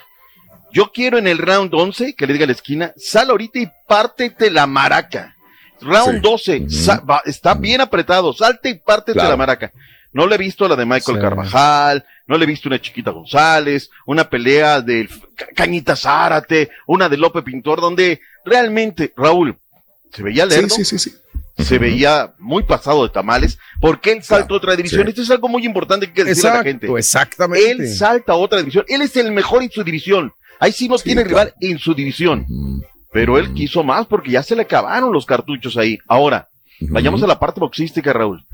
Yo quiero en el round 11 que le diga a la esquina, sal ahorita y pártete la maraca. Round Sí. 12, Ujú. sa- va- está bien apretado, salte y pártete Claro. la maraca. No le he visto la de Michael Sí. Carvajal, no le he visto una Chiquita González, una pelea de Ca- Cañita Zárate, una de Lope Pintor, donde realmente, Raúl, se veía Sí, lerdo, sí, sí, sí. se veía muy pasado de tamales, porque él saltó a otra división. sí. Esto es algo muy importante que hay que decirle a la gente. Exactamente. Él salta a otra división. Él es el mejor en su división. Ahí sí no Sí, tiene claro. rival en su división. Pero él quiso más porque ya se le acabaron los cartuchos ahí. Ahora, vayamos a la parte boxística, Raúl.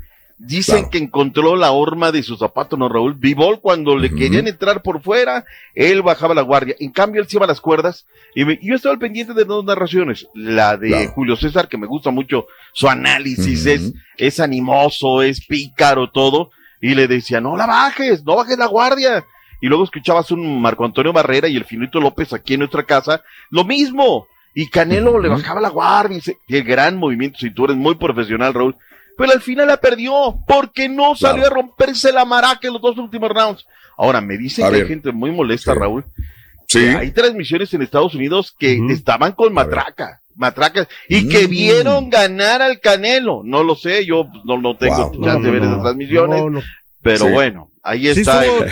Dicen Claro. que encontró la horma de su zapato, ¿no, Raúl? Vivol, cuando le querían entrar por fuera, él bajaba la guardia. En cambio, él se iba a las cuerdas. Y me- yo estaba al pendiente de dos narraciones. La de Claro. Julio César, que me gusta mucho su análisis, es, es animoso, es pícaro, todo. Y le decía, no la bajes, no bajes la guardia. Y luego escuchabas un Marco Antonio Barrera y el Finito López aquí en nuestra casa, lo mismo. Y Canelo le bajaba la guardia y, se- y el gran movimiento de cintura es muy profesional, Raúl. Pero al final la perdió porque no salió Claro. a romperse la maraca en los dos últimos rounds. Ahora, me dicen A que hay gente muy molesta, Sí. Raúl. Sí. Hay transmisiones en Estados Unidos que estaban con matraca. matracas y que vieron ganar al Canelo. No lo sé, yo pues, no, no tengo Wow. chance de ver esas transmisiones, pero Sí. bueno, ahí Sí, está. estuvo-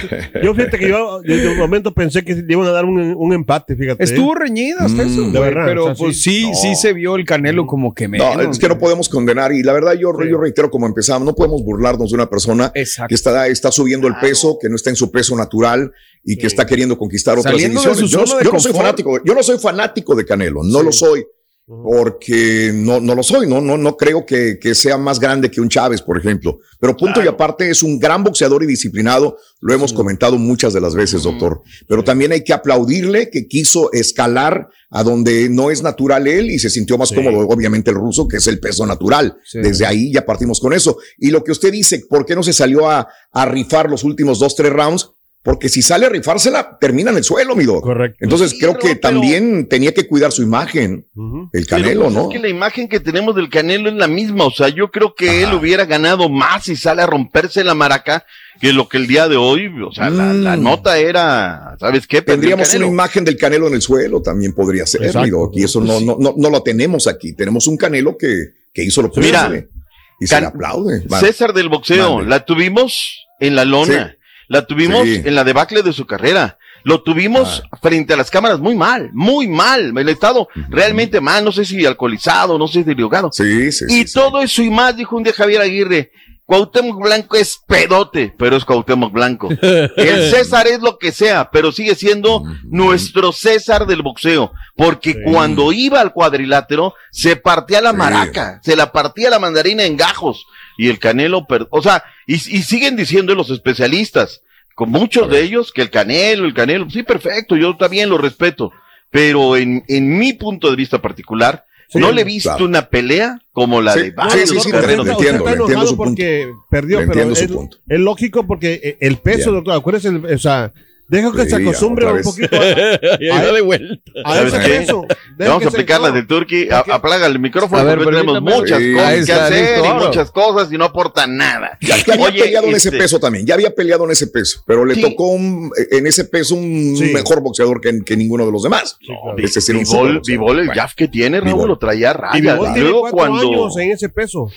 yo fíjate que yo desde un momento pensé que iban a dar un, un empate, fíjate. Estuvo reñida hasta Mm, eso, de güey, verdad, pero o sea, pues sí. sí, se vio el Canelo como que menos. No, es que no podemos condenar y la verdad yo, yo reitero como empezamos, no podemos burlarnos de una persona que está, está subiendo el peso, que no está en su peso natural y que está queriendo conquistar otras Saliendo divisiones. Yo, yo no soy fanático, yo no soy fanático de Canelo, no lo soy. Porque no, no lo soy, no, no, no creo que, que sea más grande que un Chávez, por ejemplo. Pero punto y aparte es un gran boxeador y disciplinado, lo hemos comentado muchas de las veces, doctor. Pero también hay que aplaudirle que quiso escalar a donde no es natural él y se sintió más cómodo, obviamente el ruso, que es el peso natural. Sí. Desde ahí ya partimos con eso. Y lo que usted dice, ¿por qué no se salió a, a rifar los últimos dos, tres rounds? Porque si sale a rifársela, termina en el suelo, mi doc. Correcto. Entonces creo que también tenía que cuidar su imagen, el Canelo, Pero, ¿no? Es que la imagen que tenemos del Canelo es la misma. O sea, yo creo que él hubiera ganado más si sale a romperse la maraca que lo que el día de hoy. O sea, la, la nota era, ¿sabes qué? Mm. Tendríamos una imagen del Canelo en el suelo, también podría ser, Exacto. mi doc, y eso no, no, no, no lo tenemos aquí. Tenemos un Canelo que, que hizo lo Mira, posible. y se le aplaude. César del boxeo, Mande. la tuvimos en la lona, la tuvimos Sí. en la debacle de su carrera, lo tuvimos frente a las cámaras muy mal, muy mal, el estado realmente mal, no sé si alcoholizado, no sé si drogado. Sí, sí, y todo eso y más, dijo un día Javier Aguirre, Cuauhtémoc Blanco es pedote, pero es Cuauhtémoc Blanco. El César es lo que sea, pero sigue siendo nuestro César del boxeo, porque cuando iba al cuadrilátero se partía la maraca, se la partía la mandarina en gajos y el Canelo, o sea, y, y siguen diciendo los especialistas, con muchos de ellos, que el Canelo, el Canelo, sí, perfecto, yo también lo respeto, pero en, en mi punto de vista particular, Sí, no le he visto claro. una pelea como la Sí, de varios sí, sí, entiendo, está le entiendo enojado su punto. porque perdió, Le pero es, punto. es lógico porque eh, el peso, Ya. doctor, acuérdese, el- o sea, deja que Sí, se acostumbre un poquito a, de vuelta. a Deja vamos a se- aplicar la no, de Turkey, a- apaga el micrófono, A ver, porque tenemos muchas Sí, cosas que hacer listo, y muchas cosas y no aporta nada. Ya, ya había Oye, peleado en ese este, peso también, ya había peleado en ese peso, pero le Sí. tocó un- en ese peso un Sí. mejor boxeador que, que ninguno de los demás. No, un Vivol, superboxeador. Vivol, el jab que tiene, Raúl, lo traía a Y luego cuatro cuando... años en ese peso.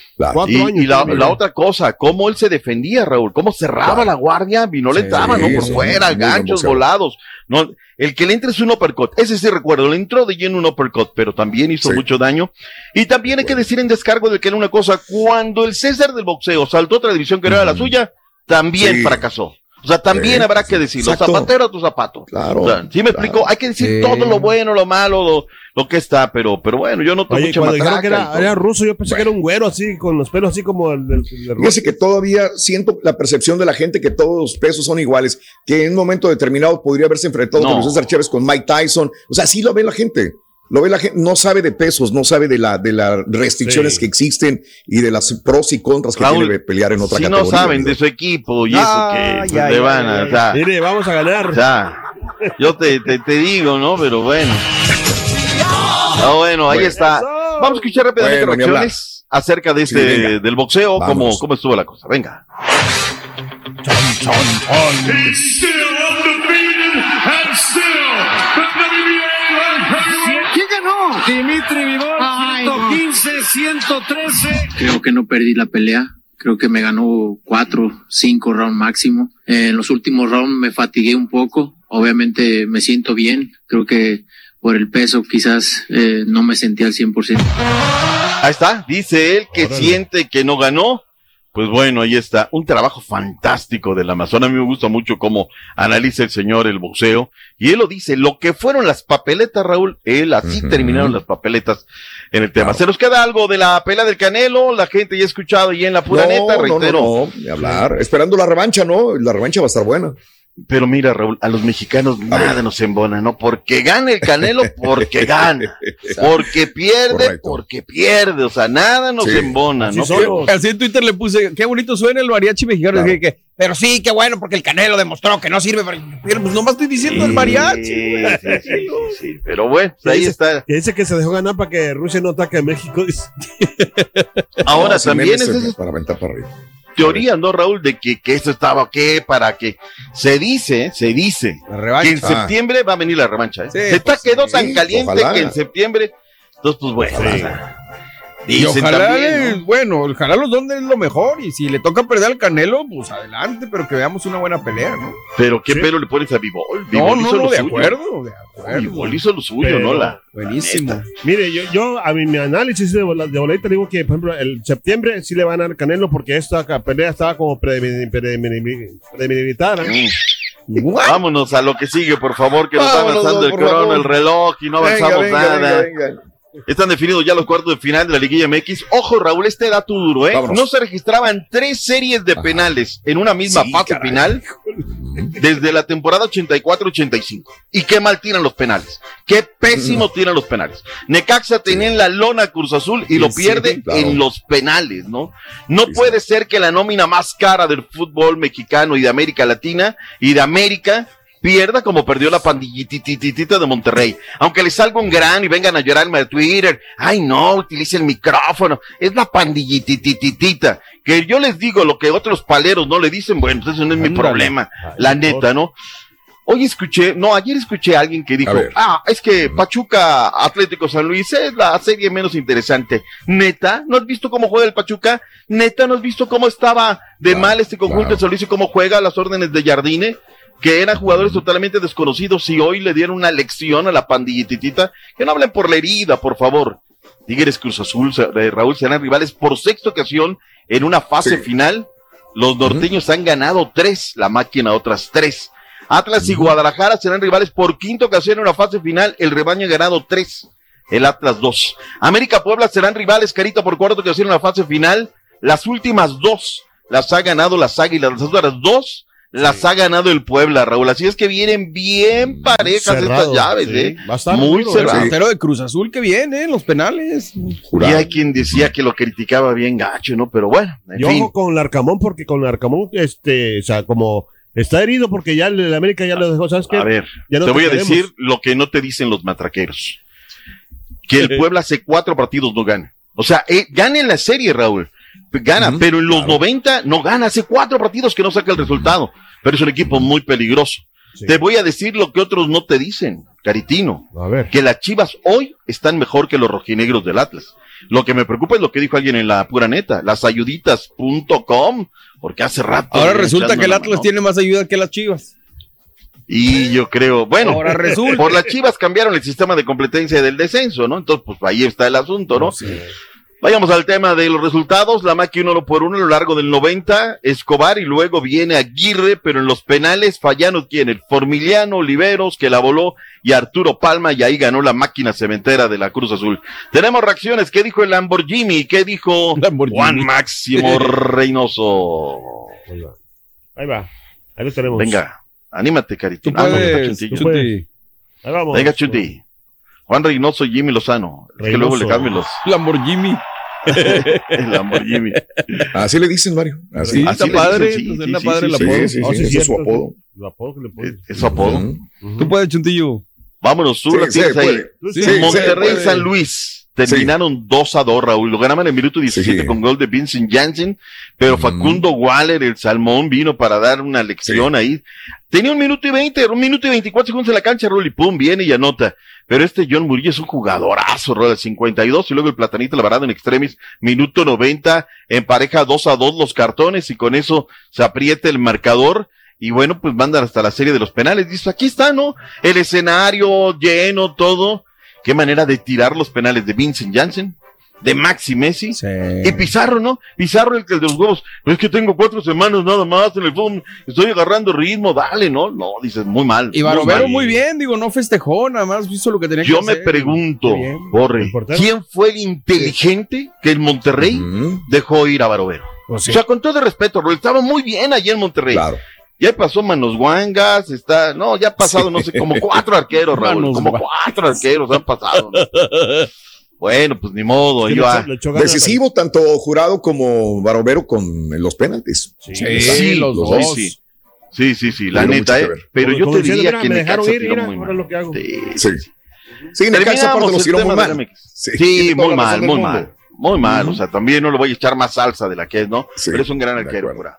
Y, años. y la, otra cosa, cómo él se defendía, Raúl, cómo cerraba la guardia y no le entraba, ¿no? Por fuera, buen ganchos, volados. No, el que le entra es un uppercut. Ese sí recuerdo, le entró de lleno un uppercut, pero también hizo Sí. mucho daño. Y también hay que decir en descargo de que era una cosa, cuando el César del boxeo saltó a otra división que no era la suya, también Sí. fracasó. O sea, también Sí, habrá que decirlo. exacto. Zapatero a tu zapato. Claro, O sea, sí me claro. explico, hay que decir Sí. todo lo bueno, lo malo, lo, lo que está, pero, pero bueno, yo noto Oye, mucha matraca que era, era ruso, yo pensé que era un güero así, con los pelos así como el del. Fíjese que todavía siento la percepción de la gente que todos los pesos son iguales, que en un momento determinado podría haberse enfrentado No. con César Chávez, con Mike Tyson. O sea, sí lo ve la gente. Lo ve la gente, no sabe de pesos, no sabe de la de las restricciones Sí. que existen y de las pros y contras que Raúl, tiene de pelear en otra si categoría. no saben de su equipo y eso que pues, le van a, ay, o sea, Mire, vamos a ganar. o sea, yo te, te, te digo, ¿no? Pero bueno. Ah, bueno, ahí Bueno. está. Vamos a escuchar rápidamente Bueno, reacciones acerca de este, del boxeo, cómo, cómo estuvo la cosa. Venga. ¿Quién Dimitri Vivol, 115, 113. Creo que no perdí la pelea. Creo que me ganó cuatro, cinco rounds máximo. Eh, en los últimos rounds me fatigué un poco. Obviamente me siento bien. Creo que por el peso quizás eh, no me sentía al 100%. Ahí está, dice él que Órale. siente que no ganó. Pues bueno, ahí está. Un trabajo fantástico del Amazon. A mí me gusta mucho cómo analiza el señor el boxeo. Y él lo dice, lo que fueron las papeletas, Raúl, él así terminaron las papeletas en el tema. Claro. ¿Se nos queda algo de la pelea del Canelo? La gente ya ha escuchado y en la pura no, neta, no, reitero. no, no, ni hablar. Esperando la revancha, ¿no? La revancha va a estar buena. Pero mira, Raúl, a los mexicanos nada nos embona, ¿no? Porque gana el Canelo, porque gana. Porque pierde, Correcto. porque pierde. O sea, nada nos Sí. embona, Así ¿no? somos. Así en Twitter le puse, qué bonito suena el mariachi mexicano. Claro. Dije que, pero sí, qué bueno, porque el Canelo demostró que no sirve. Pero, pero, pues nomás estoy diciendo el mariachi. Sí, sí, sí, sí, sí. Pero bueno, pues ahí dice, está. Que dice que se dejó ganar para que Rusia no ataque a México. Ahora No, también es esa para aventar para arriba. Teoría, ¿no, Raúl? De que, que esto estaba, ¿qué? Para que se dice, se dice que en septiembre va a venir la revancha. ¿eh? Sí, se está, pues, quedó sí, tan caliente ojalá. que en septiembre Entonces, pues bueno. Sí. sea, Y dicen ojalá, también, ¿no? bueno, ojalá los dones es lo mejor. Y si le toca perder al Canelo, pues adelante, pero que veamos una buena pelea, ¿no? Pero qué pelo le pones a Bibol. No, Bivol no, hizo no, lo de suyo. acuerdo, de acuerdo. Bivol hizo lo suyo, Pero- ¿no? La, Buenísimo. Mire, yo, yo a mi, mi análisis de, de boleta digo que, por ejemplo, el septiembre sí le van a dar Canelo porque esta pelea estaba como predemini- predemini- premeditada. Vámonos a lo que sigue, por favor, que nos está Vámonos, avanzando el favor. el reloj y no Venga, avanzamos venga, nada. venga, venga. Están definidos ya los cuartos de final de la Liguilla MX. Ojo, Raúl, este dato duro, ¿eh? Vámonos. No se registraban tres series de penales en una misma Sí, fase caray. final desde la temporada 84-85. Y qué mal tiran los penales. Qué pésimo tiran los penales. Necaxa tenía en la lona Cruz Azul y lo pierde claro. en los penales, ¿no? No puede ser que la nómina más cara del fútbol mexicano y de América Latina y de América pierda como perdió la pandillitititita de Monterrey. Aunque les salga un gran y vengan a llorarme a Twitter, ay no, utilice el micrófono, es la pandillitititita. Que yo les digo lo que otros paleros no le dicen, bueno, pues eso no es mi problema, la neta, ¿no? Hoy escuché, no, ayer escuché a alguien que dijo, ah, es que Pachuca Atlético San Luis es la serie menos interesante. Neta, ¿no has visto cómo juega el Pachuca? Neta, ¿no has visto cómo estaba de Claro, mal este conjunto claro. de San Luis y cómo juega a las órdenes de Jardine? Que eran jugadores totalmente desconocidos y hoy le dieron una lección a la pandillititita. Que no hablen por la herida, por favor. Tigres Cruz Azul, eh, Raúl serán rivales por sexta ocasión en una fase Sí. final. Los norteños han ganado tres, la máquina otras tres. Atlas y Guadalajara serán rivales por quinta ocasión en una fase final. El rebaño ha ganado tres, el Atlas dos. América Puebla serán rivales, Carita, por cuarta ocasión en la fase final. Las últimas dos las ha ganado las Águilas, las otras dos las ha ganado el Puebla, Raúl. Así es que vienen bien parejas Cerrado, estas llaves, sí. ¿eh? Va a estar Muy ¿eh? El cerrado. de Cruz Azul que viene, en los penales. Y hay quien decía que lo criticaba bien gacho, ¿no? Pero bueno, en Y fin. ojo con Larcamón porque con Larcamón, este, o sea, como está herido porque ya el América ya lo dejó, ¿sabes qué? A ver, Ya no te te voy a queremos. decir lo que no te dicen los matraqueros. Que el Puebla hace cuatro partidos no gana. O sea, eh, gana en la serie, Raúl. Gana, pero en los claro. 90 no gana. Hace cuatro partidos que no saca el resultado. Pero es un equipo muy peligroso. Sí. Te voy a decir lo que otros no te dicen, Caritino. A ver. Que las Chivas hoy están mejor que los rojinegros del Atlas. Lo que me preocupa es lo que dijo alguien en la pura neta, lasayuditas.com, porque hace rato. Ahora resulta que el la Atlas mano. tiene más ayuda que las Chivas. Y yo creo, bueno, Ahora resulta. por las Chivas cambiaron el sistema de competencia del descenso, ¿no? Entonces, pues ahí está el asunto, ¿no? Vayamos al tema de los resultados. La máquina uno por uno a lo largo del 90, Escobar y luego viene Aguirre, pero en los penales fallaron quién? El Formiliano, Oliveros, que la voló, y Arturo Palma, y ahí ganó la máquina cementera de la Cruz Azul. Tenemos reacciones. ¿Qué dijo el Lamborghini? ¿Qué dijo Lamborghini. Juan Máximo Reynoso? Ahí va. Ahí va. Ahí lo tenemos. Venga, anímate, Carito. Tú Ah, no. Tú. Chuti. Ahí vamos. Venga, Chuti. Juan Reynoso y Jimmy Lozano. Es que luego le cambian los Lamborghini. el Lamborghini. Así le dicen, Mario. Así. Sí, Así está padre. está sí, padre el apodo. sí, sí, No, sí, sí, ese es su apodo. El apodo que le. Es su apodo. Tú puedes, Chuntillo. Vámonos, tú la Sí, tienes se ahí. puede. Sí, Sí, Monterrey. San Luis. Terminaron 2 a 2, Raúl. Lo ganaban en el minuto 17 Sí. con gol de Vincent Janssen, pero. Facundo Waller, el Salmón, vino para dar una lección ahí. Tenía un minuto y 20, un minuto y 24 segundos en la cancha, Raúl, y pum, viene y anota. Pero este John Murillo es un jugadorazo, Raúl, al 52, y luego el Platanito Alvarado en extremis, minuto 90, empareja 2 a 2 los cartones, y con eso se aprieta el marcador. Y bueno, pues mandan hasta la serie de los penales. Dice, aquí está, ¿no? El escenario lleno, todo. Qué manera de tirar los penales de Vincent Janssen, de Maxi Messi. Y Pizarro, ¿no? Pizarro, el que el de los huevos. Es que tengo cuatro semanas nada más en el fútbol. Estoy agarrando ritmo, dale, ¿no? No, dices, muy mal. Y Barovero muy bien, digo, no festejó, nada más hizo lo que tenía que Yo me hacer. pregunto, Muy bien. Borre. ¿quién fue el inteligente que el Monterrey dejó ir a Barovero? Pues sí. O sea, con todo respeto, estaba muy bien allí en Monterrey. Claro. Ya pasó Manos Guangas, está, no, ya ha pasado, no sé, como cuatro arqueros, Raúl, Manos como Guangas. cuatro arqueros han pasado. ¿no? Bueno, pues ni modo, Sí, ganas, Decisivo tanto jurado como Barovero con los penaltis. Sí. Sí, Sí, los los dos. Sí, sí. Sí, sí, sí, la neta, eh. Pero yo te diría que Necaxa ir, tiró muy mal. lo que hago. Sí, Sí. Sí, Necaxa aparte el los tiró muy mal. Sí, muy mal, muy mal. Muy mal, o sea, también no le voy a echar más salsa de la que es, ¿no? Sí, Pero es un gran arquero, jurado.